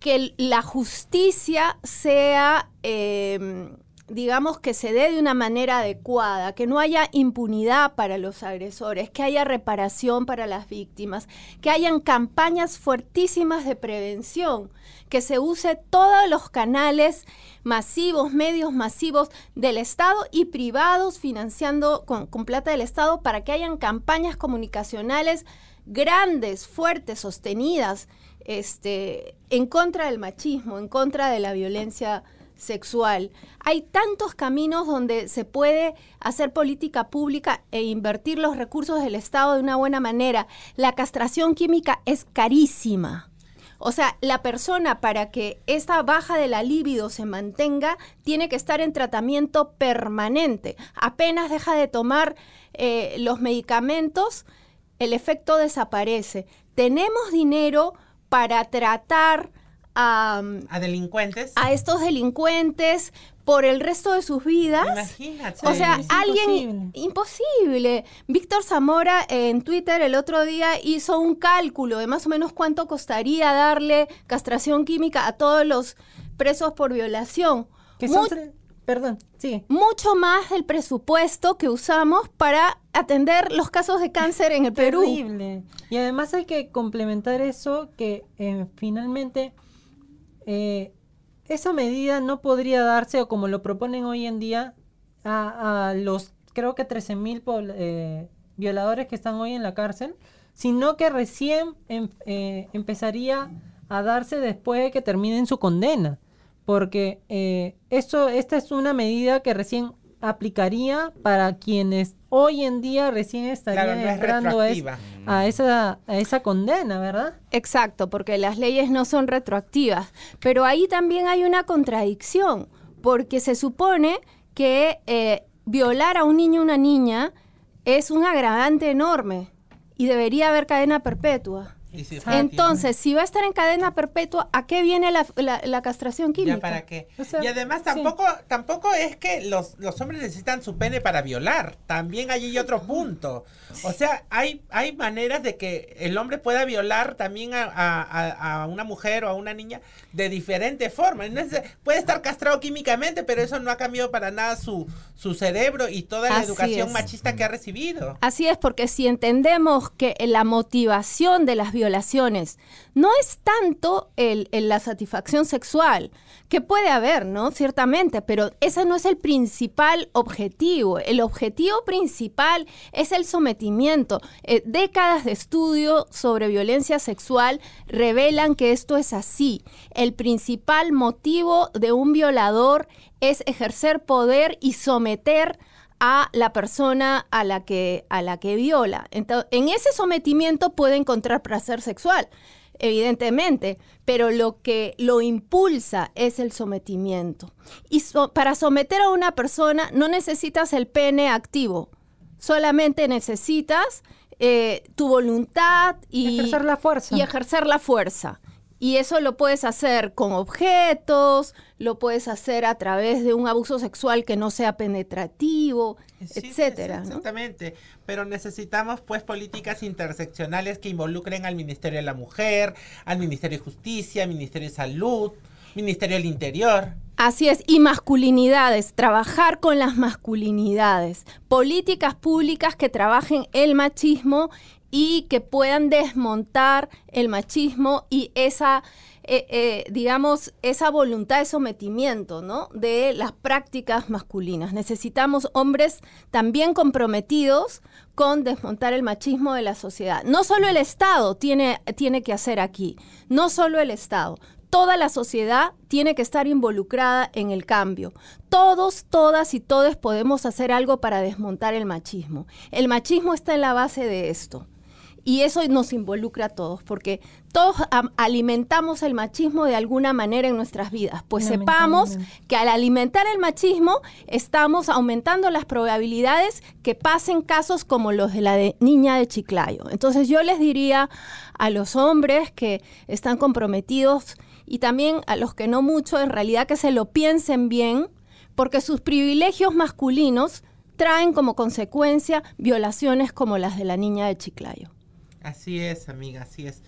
que la justicia sea, eh, digamos, que se dé de una manera adecuada, que no haya impunidad para los agresores, que haya reparación para las víctimas, que hayan campañas fuertísimas de prevención, que se use todos los canales masivos, medios masivos del Estado y privados financiando con, con plata del Estado para que hayan campañas comunicacionales grandes, fuertes, sostenidas, este, en contra del machismo, en contra de la violencia sexual. Hay tantos caminos donde se puede hacer política pública e invertir los recursos del Estado de una buena manera. La castración química es carísima. O sea, la persona para que esta baja de la libido se mantenga tiene que estar en tratamiento permanente. Apenas deja de tomar eh, los medicamentos, el efecto desaparece. Tenemos dinero para tratar a, A delincuentes. a estos delincuentes por el resto de sus vidas. Imagínate. O sea, es alguien imposible. Víctor Zamora en Twitter el otro día hizo un cálculo de más o menos cuánto costaría darle castración química a todos los presos por violación. Que son Mu- Perdón, sí. mucho más del presupuesto que usamos para atender los casos de cáncer en el Perú. Terrible. Y además hay que complementar eso que eh, finalmente eh, esa medida no podría darse o como lo proponen hoy en día a, a los creo que 13 mil violadores que están hoy en la cárcel, sino que recién em- eh, empezaría a darse después de que terminen su condena. Porque eh, esto, esta es una medida que recién aplicaría para quienes hoy en día recién estarían Claro, no es entrando a, es- retroactiva. a esa, a esa condena, ¿verdad? Exacto, porque las leyes no son retroactivas. Pero ahí también hay una contradicción, porque se supone que eh, violar a un niño o una niña es un agravante enorme y debería haber cadena perpetua. Si Entonces, si va a estar en cadena perpetua, ¿a qué viene la, la- la castración química? ¿Ya para qué? O sea, y además sí. tampoco tampoco es que los, los hombres necesitan su pene para violar. También hay otro punto. O sea, hay, hay maneras de que el hombre pueda violar también a, a- a- a una mujer o a una niña de diferente forma. No es- puede estar castrado químicamente, pero eso no ha cambiado para nada su, su cerebro y toda la Así educación es. machista que ha recibido. Así es, porque si entendemos que la motivación de las violaciones no es tanto la satisfacción sexual, que puede haber, ¿no? Ciertamente, pero ese no es el principal objetivo. El objetivo principal es el sometimiento. Eh, décadas de estudio sobre violencia sexual revelan que esto es así. El principal motivo de un violador es ejercer poder y someter a la persona a la que, a la que viola. Entonces, en ese sometimiento puede encontrar placer sexual, evidentemente, pero lo que lo impulsa es el sometimiento. Y so- para someter a una persona no necesitas el pene activo, solamente necesitas eh, tu voluntad y Ejercer la fuerza. y ejercer la fuerza. Y eso lo puedes hacer con objetos, lo puedes hacer a través de un abuso sexual que no sea penetrativo, Sí, etcétera. sí, ¿no? Exactamente. Pero necesitamos pues políticas interseccionales que involucren al Ministerio de la Mujer, al Ministerio de Justicia, al Ministerio de Salud, Ministerio del Interior. Así es, y masculinidades, trabajar con las masculinidades, políticas públicas que trabajen el machismo y que puedan desmontar el machismo y esa, eh, eh, digamos, esa voluntad de sometimiento, ¿no? De las prácticas masculinas. Necesitamos hombres también comprometidos con desmontar el machismo de la sociedad. No solo el Estado tiene, tiene que hacer aquí, no solo el Estado toda la sociedad tiene que estar involucrada en el cambio. Todos, todas y todos podemos hacer algo para desmontar el machismo. El machismo está en la base de esto. Y eso nos involucra a todos, porque todos am- alimentamos el machismo de alguna manera en nuestras vidas. Pues sepamos que al alimentar el machismo estamos aumentando las probabilidades que pasen casos como los de la de niña de Chiclayo. Entonces yo les diría a los hombres que están comprometidos y también a los que no mucho, en realidad que se lo piensen bien, porque sus privilegios masculinos traen como consecuencia violaciones como las de la niña de Chiclayo. Así es, amiga, así es.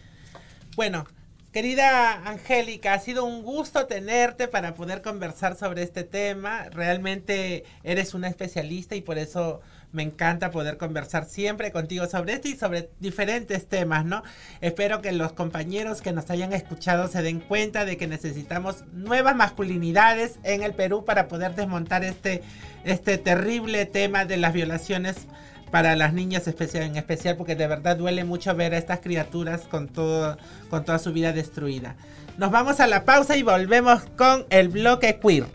Bueno, querida Angélica, ha sido un gusto tenerte para poder conversar sobre este tema. Realmente eres una especialista y por eso me encanta poder conversar siempre contigo sobre esto y sobre diferentes temas, ¿no? Espero que los compañeros que nos hayan escuchado se den cuenta de que necesitamos nuevas masculinidades en el Perú para poder desmontar este, este terrible tema de las violaciones para las niñas especial, en especial porque de verdad duele mucho ver a estas criaturas con todo con toda su vida destruida. Nos vamos a la pausa y volvemos con el bloque queer.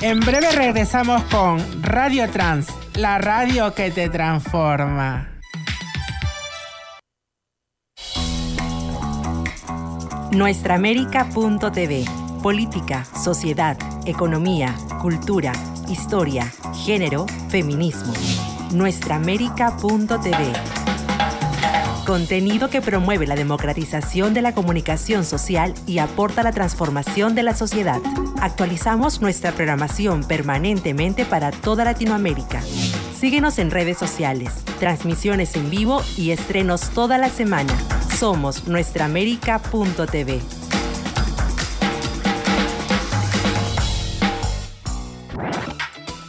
En breve regresamos con Radio Trans, la radio que te transforma. Nuestraamérica.tv. Política, sociedad, economía, cultura, historia, género, feminismo. Nuestraamérica.tv. Contenido que promueve la democratización de la comunicación social y aporta la transformación de la sociedad. Actualizamos nuestra programación permanentemente para toda Latinoamérica. Síguenos en redes sociales, transmisiones en vivo y estrenos toda la semana. Somos nuestraamérica.tv.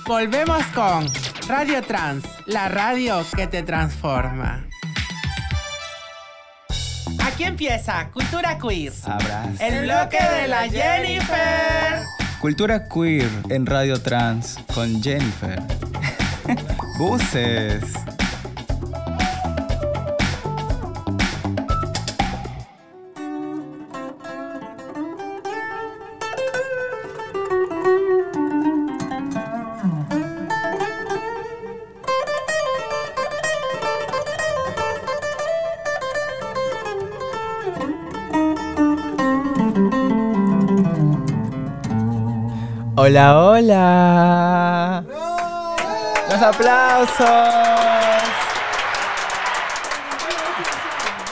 Volvemos con Radio Trans, la radio que te transforma. Aquí empieza Cultura Queer. Habrás. El bloque de la Jennifer. Cultura queer en Radio Trans con Jennifer. Buses. Hola, hola. Los aplausos.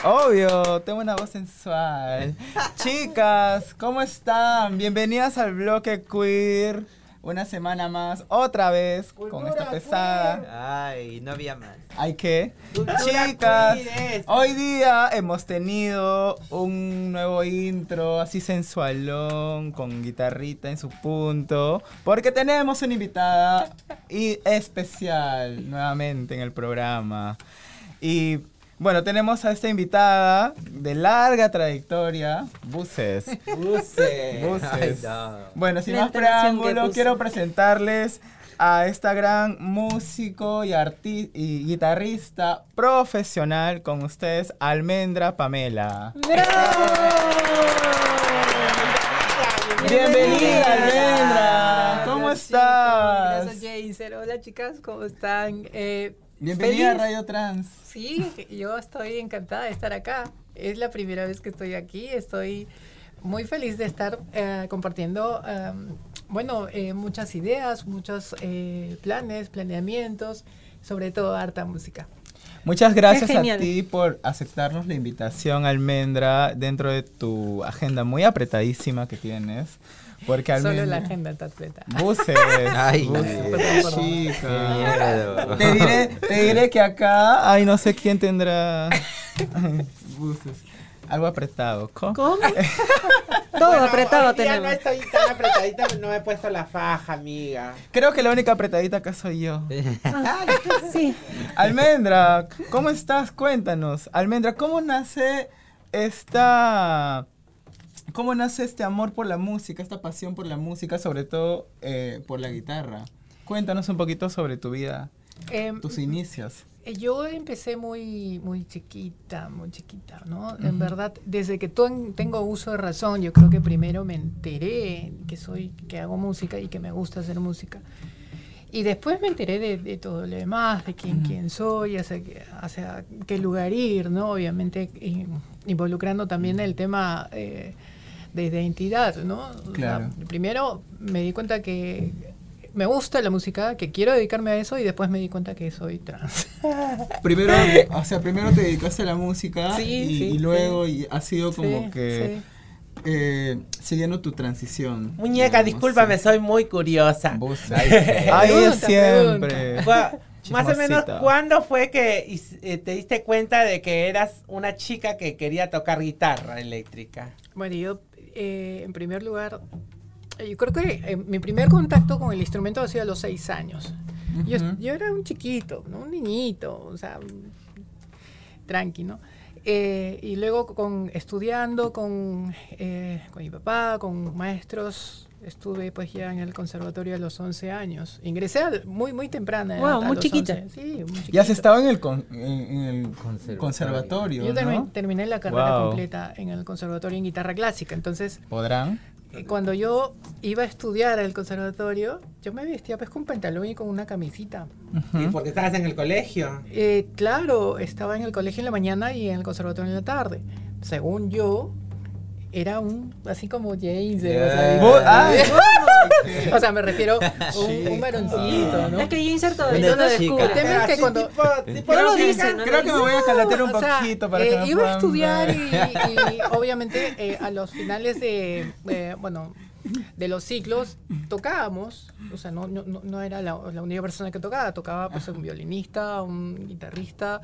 Obvio, tengo una voz sensual. Chicas, ¿cómo están? Bienvenidas al bloque queer. Una semana más, otra vez, con esta pesada. Ay, no había más. ¿Hay que? Cultura Chicas, queer hoy día hemos tenido un nuevo intro así sensualón, con guitarrita en su punto, porque tenemos una invitada y especial nuevamente en el programa. Y bueno, tenemos a esta invitada de larga trayectoria, Buses. Buses. Buses. Ay, no. Bueno, sin La más preámbulo, quiero presentarles a esta gran músico y, arti y guitarrista profesional con ustedes, Almendra Pamela. Bienvenida, Almendra. ¿Cómo estás? Gracias, Jaser. Hola, chicas, ¿cómo están? Eh, Bienvenida a. Radio Trans. Sí, yo estoy encantada de estar acá. Es la primera vez que estoy aquí. Estoy muy feliz de estar eh, compartiendo, em, bueno, eh, muchas ideas, muchos eh, planes, planeamientos, sobre todo harta música. Muchas gracias a ti por aceptarnos la invitación, Almendra, dentro de tu agenda muy apretadísima que tienes. Porque Solo Almendra... la agenda está atleta. Buses. Ay, buses, perdón. chica. Te diré, te diré que acá, ay, no sé quién tendrá buses. Algo apretado. ¿Cómo? ¿Cómo? Todo Bueno, apretado hoy día tenemos. no estoy tan apretadita, no me he puesto la faja, amiga. Creo que la única apretadita acá soy yo. Sí. Almendra, ¿cómo estás? Cuéntanos. Almendra, ¿cómo nace esta... ¿Cómo nace este amor por la música, esta pasión por la música, sobre todo eh, por la guitarra? Cuéntanos un poquito sobre tu vida, Em, tus inicios. Eh, Yo empecé muy, muy chiquita, muy chiquita, ¿no? En verdad, desde que tengo uso de razón, yo creo que primero me enteré que soy, que hago música y que me gusta hacer música. Y después me enteré de, de todo lo demás, de quién, quién soy, hacia, qué- hacia qué lugar ir, ¿no? Obviamente eh, involucrando también el tema eh, de identidad, ¿no? O sea, Claro. primero me di cuenta que me gusta la música, que quiero dedicarme a eso y después me di cuenta que soy trans. Primero, o sea, primero te dedicaste a la música Sí, y, sí, y luego y ha sido como Sí, que sí. eh, siguiendo tu transición. Muñeca, digamos, discúlpame, sí. soy muy curiosa. Buses. Ay, siempre. Más o menos. ¿cuándo fue que eh, te diste cuenta de que eras una chica que quería tocar guitarra eléctrica? Bueno, yo, eh, en primer lugar, yo creo que eh, mi primer contacto con el instrumento ha sido a los seis años. yo, era un chiquito, ¿no? un niñito, o sea, tranqui, ¿no? Eh, y luego con, estudiando con, con mi papá, con maestros, estuve pues ya en el conservatorio a los 11 años. Ingresé muy, muy temprana. Wow, a muy los chiquita. 11. Sí, muy Ya has chiquita. estado en el, con- en, en el Conservatorio. conservatorio, Yo ¿no? terminé la carrera Wow. completa en el conservatorio en guitarra clásica, entonces ¿Podrán? eh, cuando yo iba a estudiar al conservatorio, yo me vestía pues con pantalón y con una camisita. ¿Y porque estabas en el colegio? Eh, claro, estaba en el colegio en la mañana y en el conservatorio en la tarde. Según yo, era un, así como James. o sea, ay, o sea, me refiero a un, un varoncito, ¿no? Es que Ginsert todavía no lo descubre. El tema es que cuando- tipo, tipo No lo dice, ¿no? Creo que me voy a calatear un O sea, poquito para eh, que iba a estudiar y, obviamente eh, a los finales de, eh, bueno, de los ciclos tocábamos, o sea, no, no, no- no era la, la única persona que tocaba, tocaba pues un violinista, un guitarrista,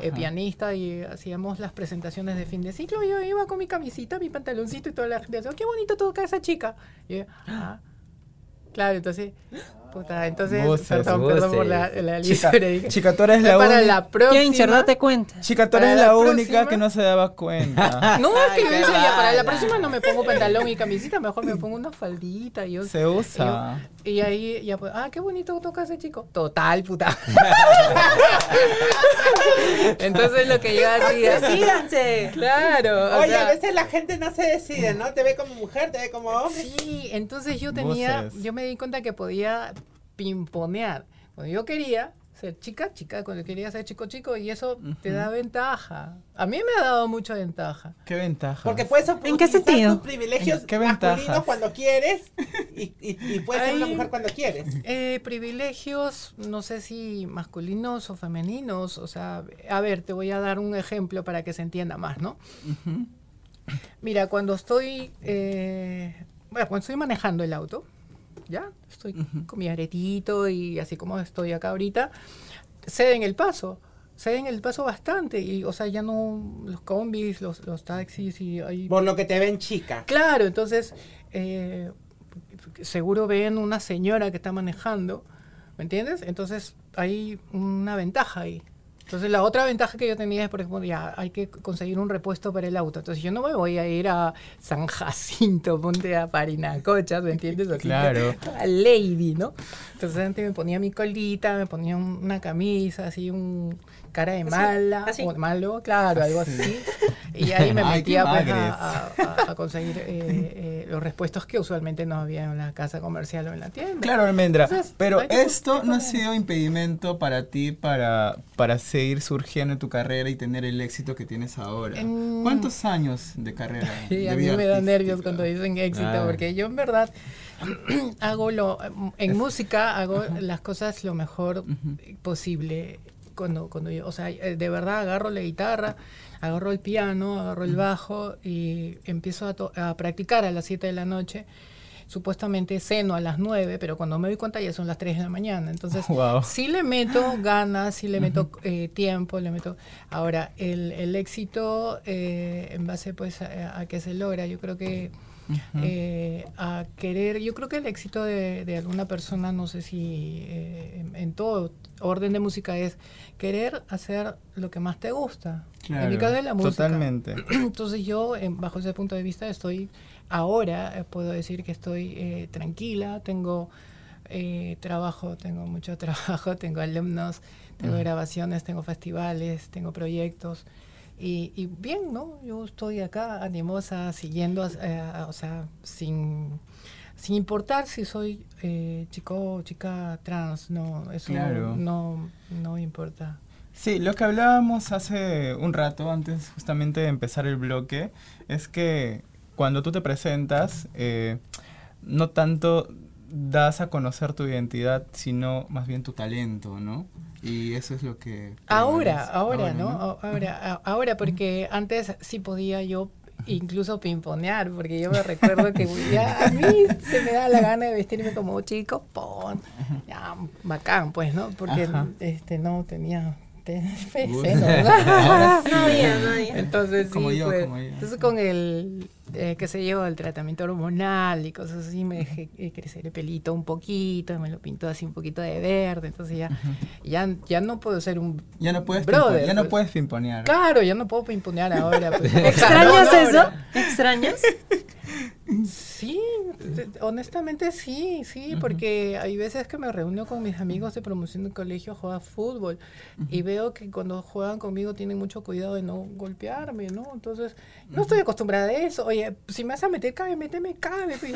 eh, pianista y hacíamos las presentaciones de fin de ciclo. Yo iba con mi camisita, mi pantaloncito y toda la gente decía, qué bonito toca esa chica. Y yo, ah, claro, entonces, puta, entonces, Voces, perdón, perdón por la, la Chica, chica, tú eres la Para única. la próxima. Date cuenta. Chica, tú para eres la la única que no se daba cuenta. No, es que yo decía, para la próxima no me pongo pantalón y camisita, mejor me pongo una faldita. Y, yo, Se usa. y, yo- y ahí, ya pues, ah, qué bonito toca ese chico. Total, puta. Entonces lo que yo hacía. ¡Síganse! Claro. o Oye, sea, a veces la gente no se decide, ¿no? Te ve como mujer, te ve como hombre. Sí, entonces yo tenía, Voces. yo me di cuenta que podía pimponear. Cuando yo quería ser chica, chica, cuando quería ser chico, chico, y eso te da ventaja. A mí me ha dado mucha ventaja. ¿Qué ventaja? Porque puedes ¿En qué sentido? tus privilegios ¿Qué masculinos cuando quieres Y, y, y puedes ser una mujer cuando quieres. Eh, privilegios, no sé si masculinos o femeninos, o sea, a ver, te voy a dar un ejemplo para que se entienda más, ¿no? Mira, cuando estoy, eh, bueno, cuando estoy manejando el auto, ya, estoy con mi aretito y así como estoy acá ahorita, ceden el paso, ceden el paso bastante y, o sea, ya no, los combis, los, los taxis y hay Por lo que te ven chica. Claro, entonces eh, seguro ven una señora que está manejando, ¿me entiendes? Entonces hay una ventaja ahí. Entonces la otra ventaja que yo tenía es, por ejemplo, ya hay que conseguir un repuesto para el auto. Entonces yo no me voy a ir a San Jacinto, ponte a Parinacochas, ¿me entiendes? Así Claro. a Lady, ¿no? Entonces antes me ponía mi colita, me ponía un- una camisa, así un cara de mala, así. o de malo, claro, algo así. Y ahí me Ay, metía pues, magres. a, a- a conseguir eh, eh, los repuestos que usualmente no había en la casa comercial o en la tienda. Claro, Almendra, Entonces, pero esto no ha sido impedimento para ti para, para seguir surgiendo en tu carrera y tener el éxito que tienes ahora. En- ¿Cuántos años de carrera? Sí, de a mí me da artística? nervios cuando dicen éxito, Ah. porque yo en verdad hago lo, en música hago las cosas lo mejor posible. Cuando, cuando yo, o sea, eh, de verdad agarro la guitarra, agarro el piano, agarro el bajo y empiezo a, to- a practicar a las 7 de la noche. Supuestamente ceno a las 9, pero cuando me doy cuenta ya son las 3 de la mañana. Entonces, Wow. sí le meto ganas, sí le meto eh, tiempo, le meto... Ahora, el, el éxito eh, en base pues a, a qué se logra, yo creo que eh, a querer, yo creo que el éxito de, de alguna persona, no sé si eh, en, en todo orden de música es querer hacer lo que más te gusta. en mi caso es la música. Totalmente. Entonces yo, en- bajo ese punto de vista, estoy ahora, eh, puedo decir que estoy eh, tranquila, tengo eh, trabajo, tengo mucho trabajo, tengo alumnos, tengo grabaciones, tengo festivales, tengo proyectos. Y, y bien, ¿no? Yo estoy acá animosa, siguiendo, eh, o sea, sin, sin importar si soy eh, chico o chica trans, no, eso Claro. no, no importa. Sí, lo que hablábamos hace un rato, antes justamente de empezar el bloque, es que cuando tú te presentas, eh, no tanto das a conocer tu identidad, sino más bien tu talento, ¿no? Y eso es lo que... Ahora, ahora, ¿no? A- Ahora, ahora, porque antes sí podía yo incluso pimponear, porque yo me recuerdo que ya a mí se me da la gana de vestirme como chico, pon, ya, bacán, pues, ¿no? Porque Ajá. este no tenía. No no. Entonces, Como sí, yo, pues, como yo. entonces con el, eh, qué sé yo, el tratamiento hormonal y cosas así, me dejé eh, crecer el pelito un poquito, me lo pintó así un poquito de verde, entonces ya, ya, ya no puedo ser un Ya no puedes, brother, ya no pues. puedes pimponear. Claro, ya no puedo pimponear ahora. pues. ¿Extrañas eso? ¿Extrañas? Sí, te- honestamente sí, sí, porque hay veces que me reúno con mis amigos de promoción de colegio a jugar fútbol y veo que cuando juegan conmigo tienen mucho cuidado de no golpearme, ¿no? Entonces, no estoy acostumbrada a eso. Oye, si me vas a meter cabe, méteme cabe. pues.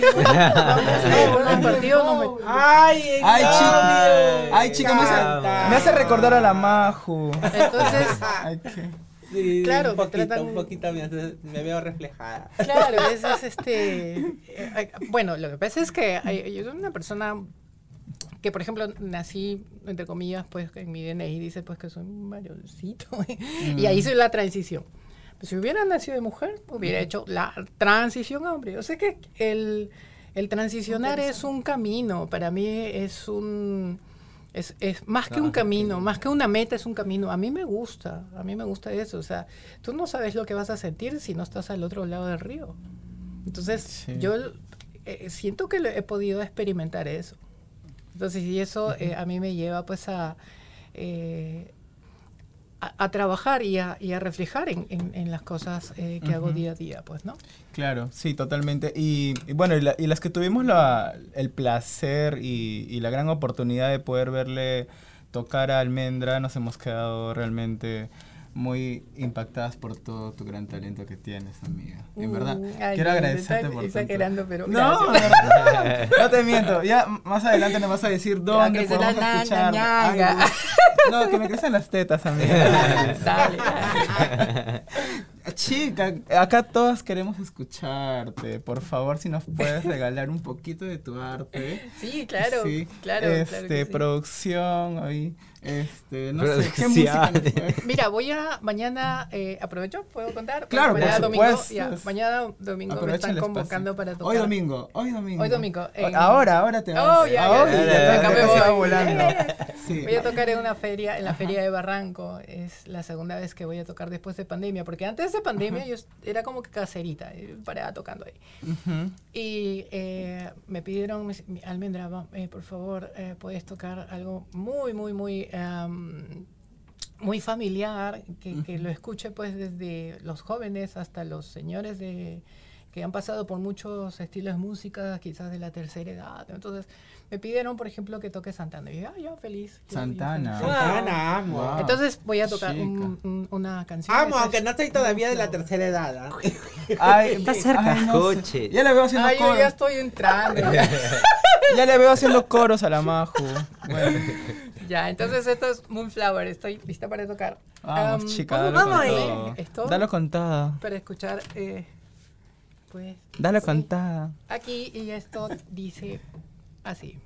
¡Ay, Ay, chica, ay, chica, me hace, encanta. me hace recordar a la Maju. Entonces, Sí, Claro, un poquito, tratan- un poquito me, hace- me veo reflejada. Claro, es, es este. eh, eh, bueno, lo que pasa es que hay- yo soy una persona que, por ejemplo, nací, entre comillas, pues en mi DNI dice pues que soy un mayorcito. y ahí hice la transición. Si hubiera nacido de mujer, hubiera hecho la transición a hombre. O sea que el, el transicionar es un camino. Para mí es un. Es, es más que un Ah, camino, más que una meta, es un camino. A mí me gusta, a mí me gusta eso. O sea, tú no sabes lo que vas a sentir si no estás al otro lado del río. Entonces, Sí. yo eh, siento que he podido experimentar eso. Entonces, y eso eh, a mí me lleva pues a, eh, a, a trabajar y a, y a reflejar en, en- en las cosas eh, que hago día a día, pues, ¿no? Claro, sí, totalmente. Y, y bueno, y, la- y las que tuvimos la- el placer y la gran oportunidad de poder verle tocar a Almendra, nos hemos quedado realmente muy impactadas por todo tu gran talento que tienes, amiga. En verdad, Mm, ay, quiero agradecerte está por tanto. exagerando, pero No, verdad. no te miento. Ya más adelante nos vas a decir dónde la podemos ñanga, escuchar. No, que me crecen las tetas, amiga. Dale, dale. chica, acá todos queremos escucharte. Por favor, si nos puedes regalar un poquito de tu arte. Sí, claro, Sí, claro, Este, claro que sí. producción, ahí, este, no sé, ¿qué música Mira, voy a mañana, eh, aprovecho, ¿puedo contar? Claro, mañana por domingo, ya, mañana domingo me están convocando para tocar. Hoy domingo, hoy domingo. Hoy domingo, en- Ahora, ahora te vas. Oh, ya, Ah, ya, hoy, ya, ya, acá ya me se va voy. volando. Sí. Voy a tocar en una feria, en la feria de Barranco. Es la segunda vez que voy a tocar después de pandemia, porque antes de pandemia yo era como que caserita, eh, paraba tocando ahí. Ujú. Y eh, me pidieron, me dice, "Mi- Almendra, eh, por favor, eh, puedes tocar algo muy, muy, muy, em, muy familiar, que, que lo escuche pues desde los jóvenes hasta los señores de que han pasado por muchos estilos de música, quizás de la tercera edad. Entonces, me pidieron, por ejemplo, que toque Santana. Y yo, ah, yo feliz. yo- yo Santana. feliz". Santana, amo. Wow. Entonces, voy a tocar un- un- una canción. Amo, aunque es- no estoy todavía de la tercera edad. ¿ah? Ay, Está cerca. ay. Escuche. Ya le veo haciendo Ay, yo coros. ya estoy entrando. ya. Le veo haciendo coros a la Maju. Bueno, Ya, entonces esto es Moonflower. Estoy lista para tocar. vamos, Am, chica, ¿puedo- dale vamos con ahí. todo. Esto Dale con todo. para escuchar, eh, pues, Dale sí, con todo. aquí y esto dice así.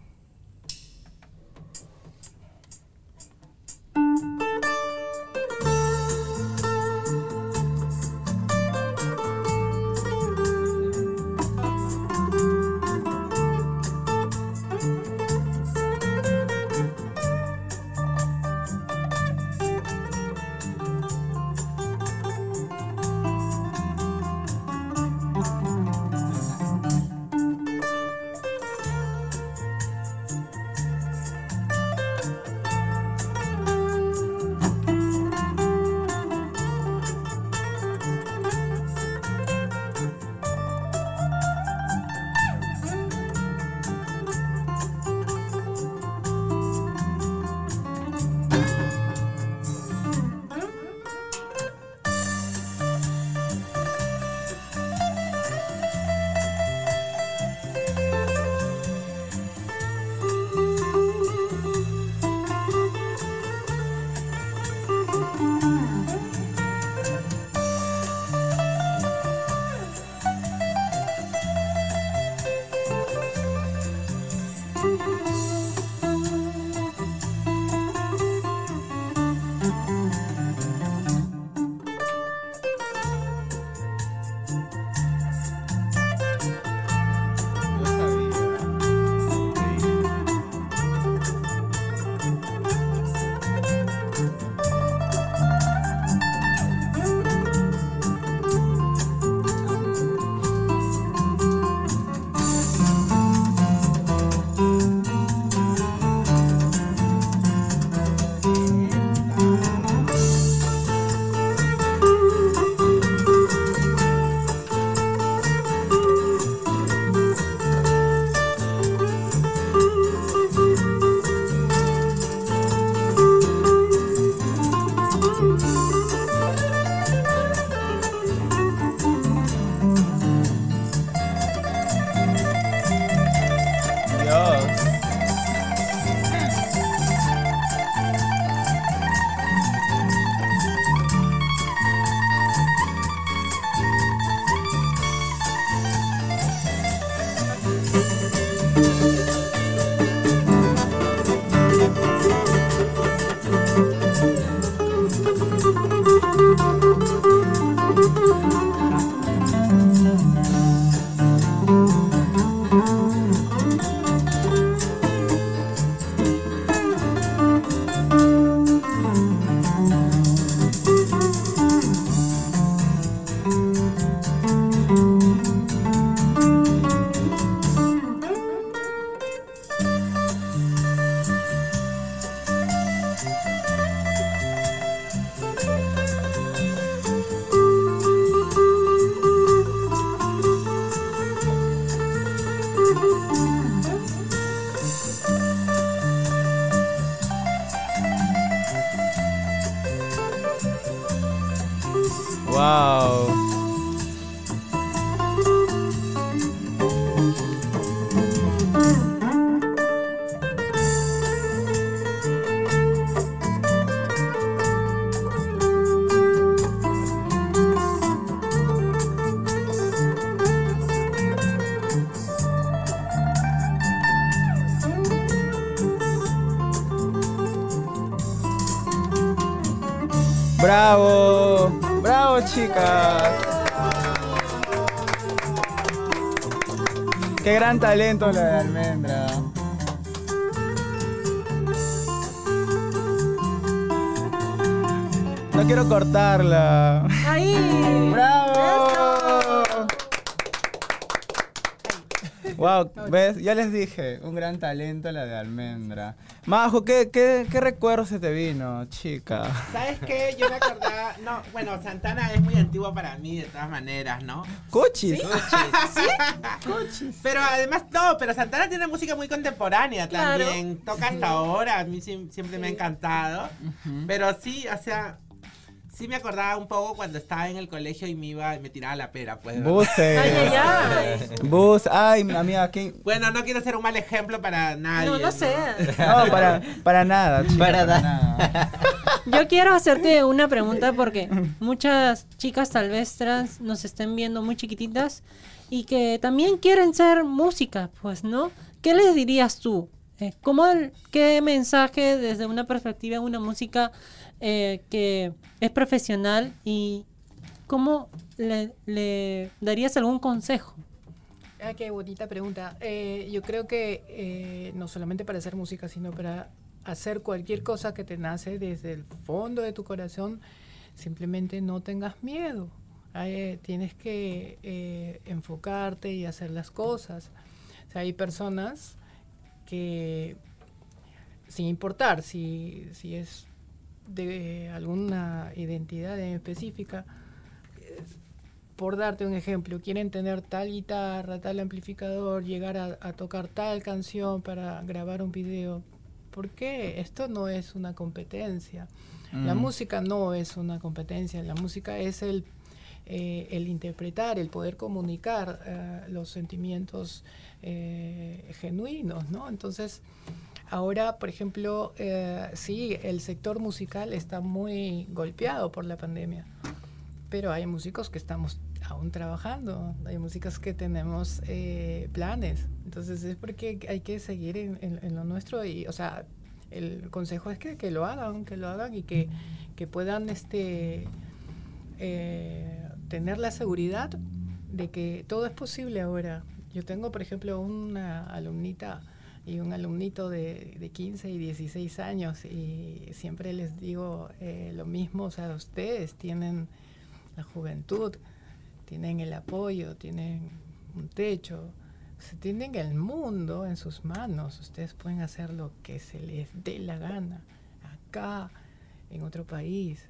Bravo, bravo chicas. Qué gran talento la de Almendra. No quiero cortarla. ¡Ahí! ¡Bravo! Wow, ¿ves? Ya les dije, un gran talento la de Almendra. Majo, ¿qué, qué, qué recuerdo se te vino, chica? ¿Sabes qué? Yo me acordaba. No, bueno, Santana es muy antiguo para mí, de todas maneras, ¿no? Cochis. ¿Sí? Pero además, no, pero Santana tiene música muy contemporánea Claro. también. Toca hasta ahora, a mí sí- siempre me ha encantado. Pero sí, o sea, sí me acordaba un poco cuando estaba en el colegio y me iba y me tiraba la pera, pues. Buses. Ay, ay, ay. Bus, ay, amiga. Bueno, no quiero ser un mal ejemplo para nadie. No, no sé. No, para, para nada, chica, Para para, nada. nada. Yo quiero hacerte una pregunta porque muchas chicas tal vez trans nos estén viendo muy chiquititas y que también quieren ser música, pues, ¿no? ¿Qué les dirías tú? Eh, ¿cómo el- ¿Qué mensaje desde una perspectiva de una música eh, que es profesional y cómo le, le darías algún consejo? Ah, qué bonita pregunta. Eh, yo creo que eh, no solamente para hacer música, sino para hacer cualquier cosa que te nace desde el fondo de tu corazón, simplemente no tengas miedo. Eh, tienes que eh, enfocarte y hacer las cosas. O sea, hay personas que, sin importar si, si es de alguna identidad en específica, por darte un ejemplo, quieren tener tal guitarra, tal amplificador, llegar a, a tocar tal canción para grabar un video. ¿Por qué? Esto no es una competencia. La Mm. música no es una competencia. La música es el, eh, el interpretar, el poder comunicar eh, los sentimientos eh, genuinos, ¿no? Entonces, ahora, por ejemplo, eh, sí, el sector musical está muy golpeado por la pandemia pero hay músicos que estamos aún trabajando, hay músicos que tenemos eh, planes, entonces es porque hay que seguir en, lo nuestro y, o sea, el consejo es que, que lo hagan, que lo hagan y que, que puedan este, eh, tener la seguridad de que todo es posible ahora. Yo tengo, por ejemplo, una alumnita y un alumnito de, de 15 y 16 años y siempre les digo eh, lo mismo, o sea, ustedes tienen la juventud, tienen el apoyo, tienen un techo, tienen el mundo en sus manos, ustedes pueden hacer lo que se les dé la gana, acá, en otro país,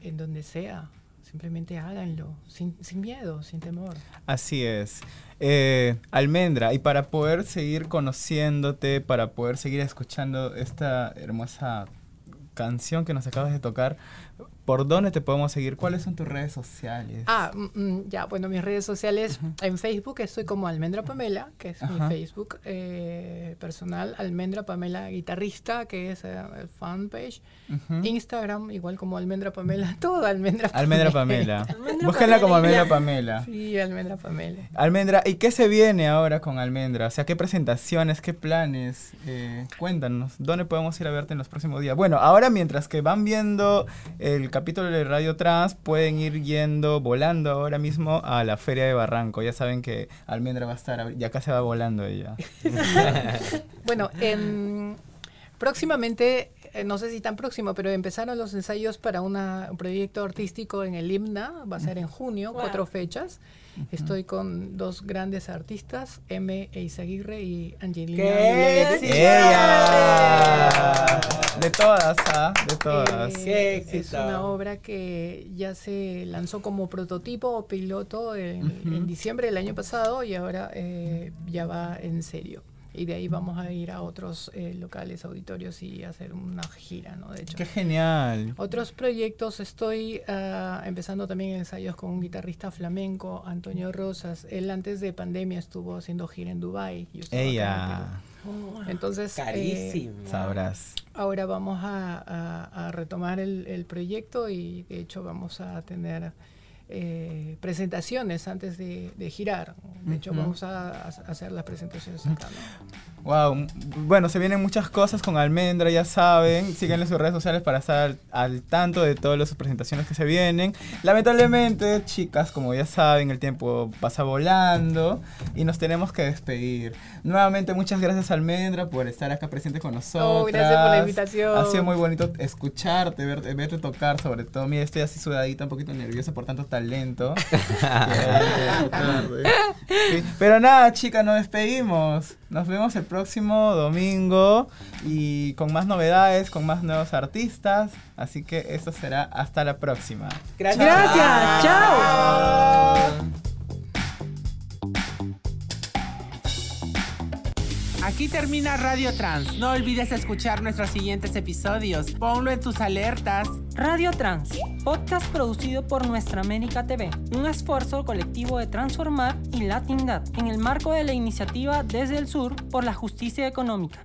en donde sea, simplemente háganlo, sin, sin miedo, sin temor. Así es. Eh, Almendra, y para poder seguir conociéndote, para poder seguir escuchando esta hermosa canción que nos acabas de tocar, ¿por dónde te podemos seguir? ¿Cuáles son tus redes sociales? Ah, mm, mm, ya, bueno, mis redes sociales, en Facebook estoy como Almendra Pamela, que es mi. Facebook eh, personal, Almendra Pamela Guitarrista, que es eh, el fanpage. Ujú. Instagram, igual como Almendra Pamela, todo Almendra Pamela. Almendra Pamela. Almendra Búsquenla como Pamela Almendra. Pamela. Sí, Almendra Pamela. Almendra, ¿y qué se viene ahora con Almendra? O sea, ¿qué presentaciones, qué planes? Eh, cuéntanos, ¿dónde podemos ir a verte en los próximos días? Bueno, ahora mientras que van viendo el capítulo de Radio Trans, pueden ir yendo, volando ahora mismo a la Feria de Barranco. Ya saben que Almendra va a estar, ya casi va volando ella. Bueno, próximamente, eh, no sé si tan próximo, pero empezaron los ensayos para una- un proyecto artístico en el IMNA, va a ser en junio, Wow. cuatro fechas. Estoy con dos grandes artistas, M. Eizaguirre y Angelina. ¿Qué? De todas, ¿ah? De todas. Eh, ¡Qué Es éxito! una obra que ya se lanzó como prototipo o piloto en, en diciembre del año pasado y ahora eh, ya va en serio. Y de ahí vamos a ir a otros eh, locales, auditorios y hacer una gira, ¿no? De hecho. ¡Qué genial! Otros proyectos, estoy ah, empezando también ensayos con un guitarrista flamenco, Antonio Rosas. Él antes de pandemia estuvo haciendo gira en Dubai. yo estaba acá en Ella. Entonces, eh, Carísimo. sabrás. Ahora vamos a, a- a retomar el, el proyecto y de hecho vamos a tener eh, presentaciones antes de, de girar. De hecho vamos a, a hacer las presentaciones acá. ¿no? Wow, bueno, se vienen muchas cosas con Almendra, ya saben. Síganle sus redes sociales para estar al, tanto de todas las presentaciones que se vienen. Lamentablemente, chicas, como ya saben, el tiempo pasa volando y nos tenemos que despedir. Nuevamente, muchas gracias Almendra por estar acá presente con nosotros. Oh, gracias por la invitación. Ha sido muy bonito escucharte, verte, verte tocar, sobre todo. Mira, estoy así sudadita, un poquito nerviosa por tanto talento. Sí, Pero nada, chicas, nos despedimos. Nos vemos el próximo domingo y con más novedades, con más nuevos artistas. Así que eso será hasta la próxima. Gracias. Gracias, chao. Aquí termina Radio Trans. No olvides escuchar nuestros siguientes episodios. Ponlo en tus alertas. Radio Trans, podcast producido por Nuestra América TV, un esfuerzo colectivo de transformar y latindad en el marco de la iniciativa Desde el Sur por la Justicia Económica.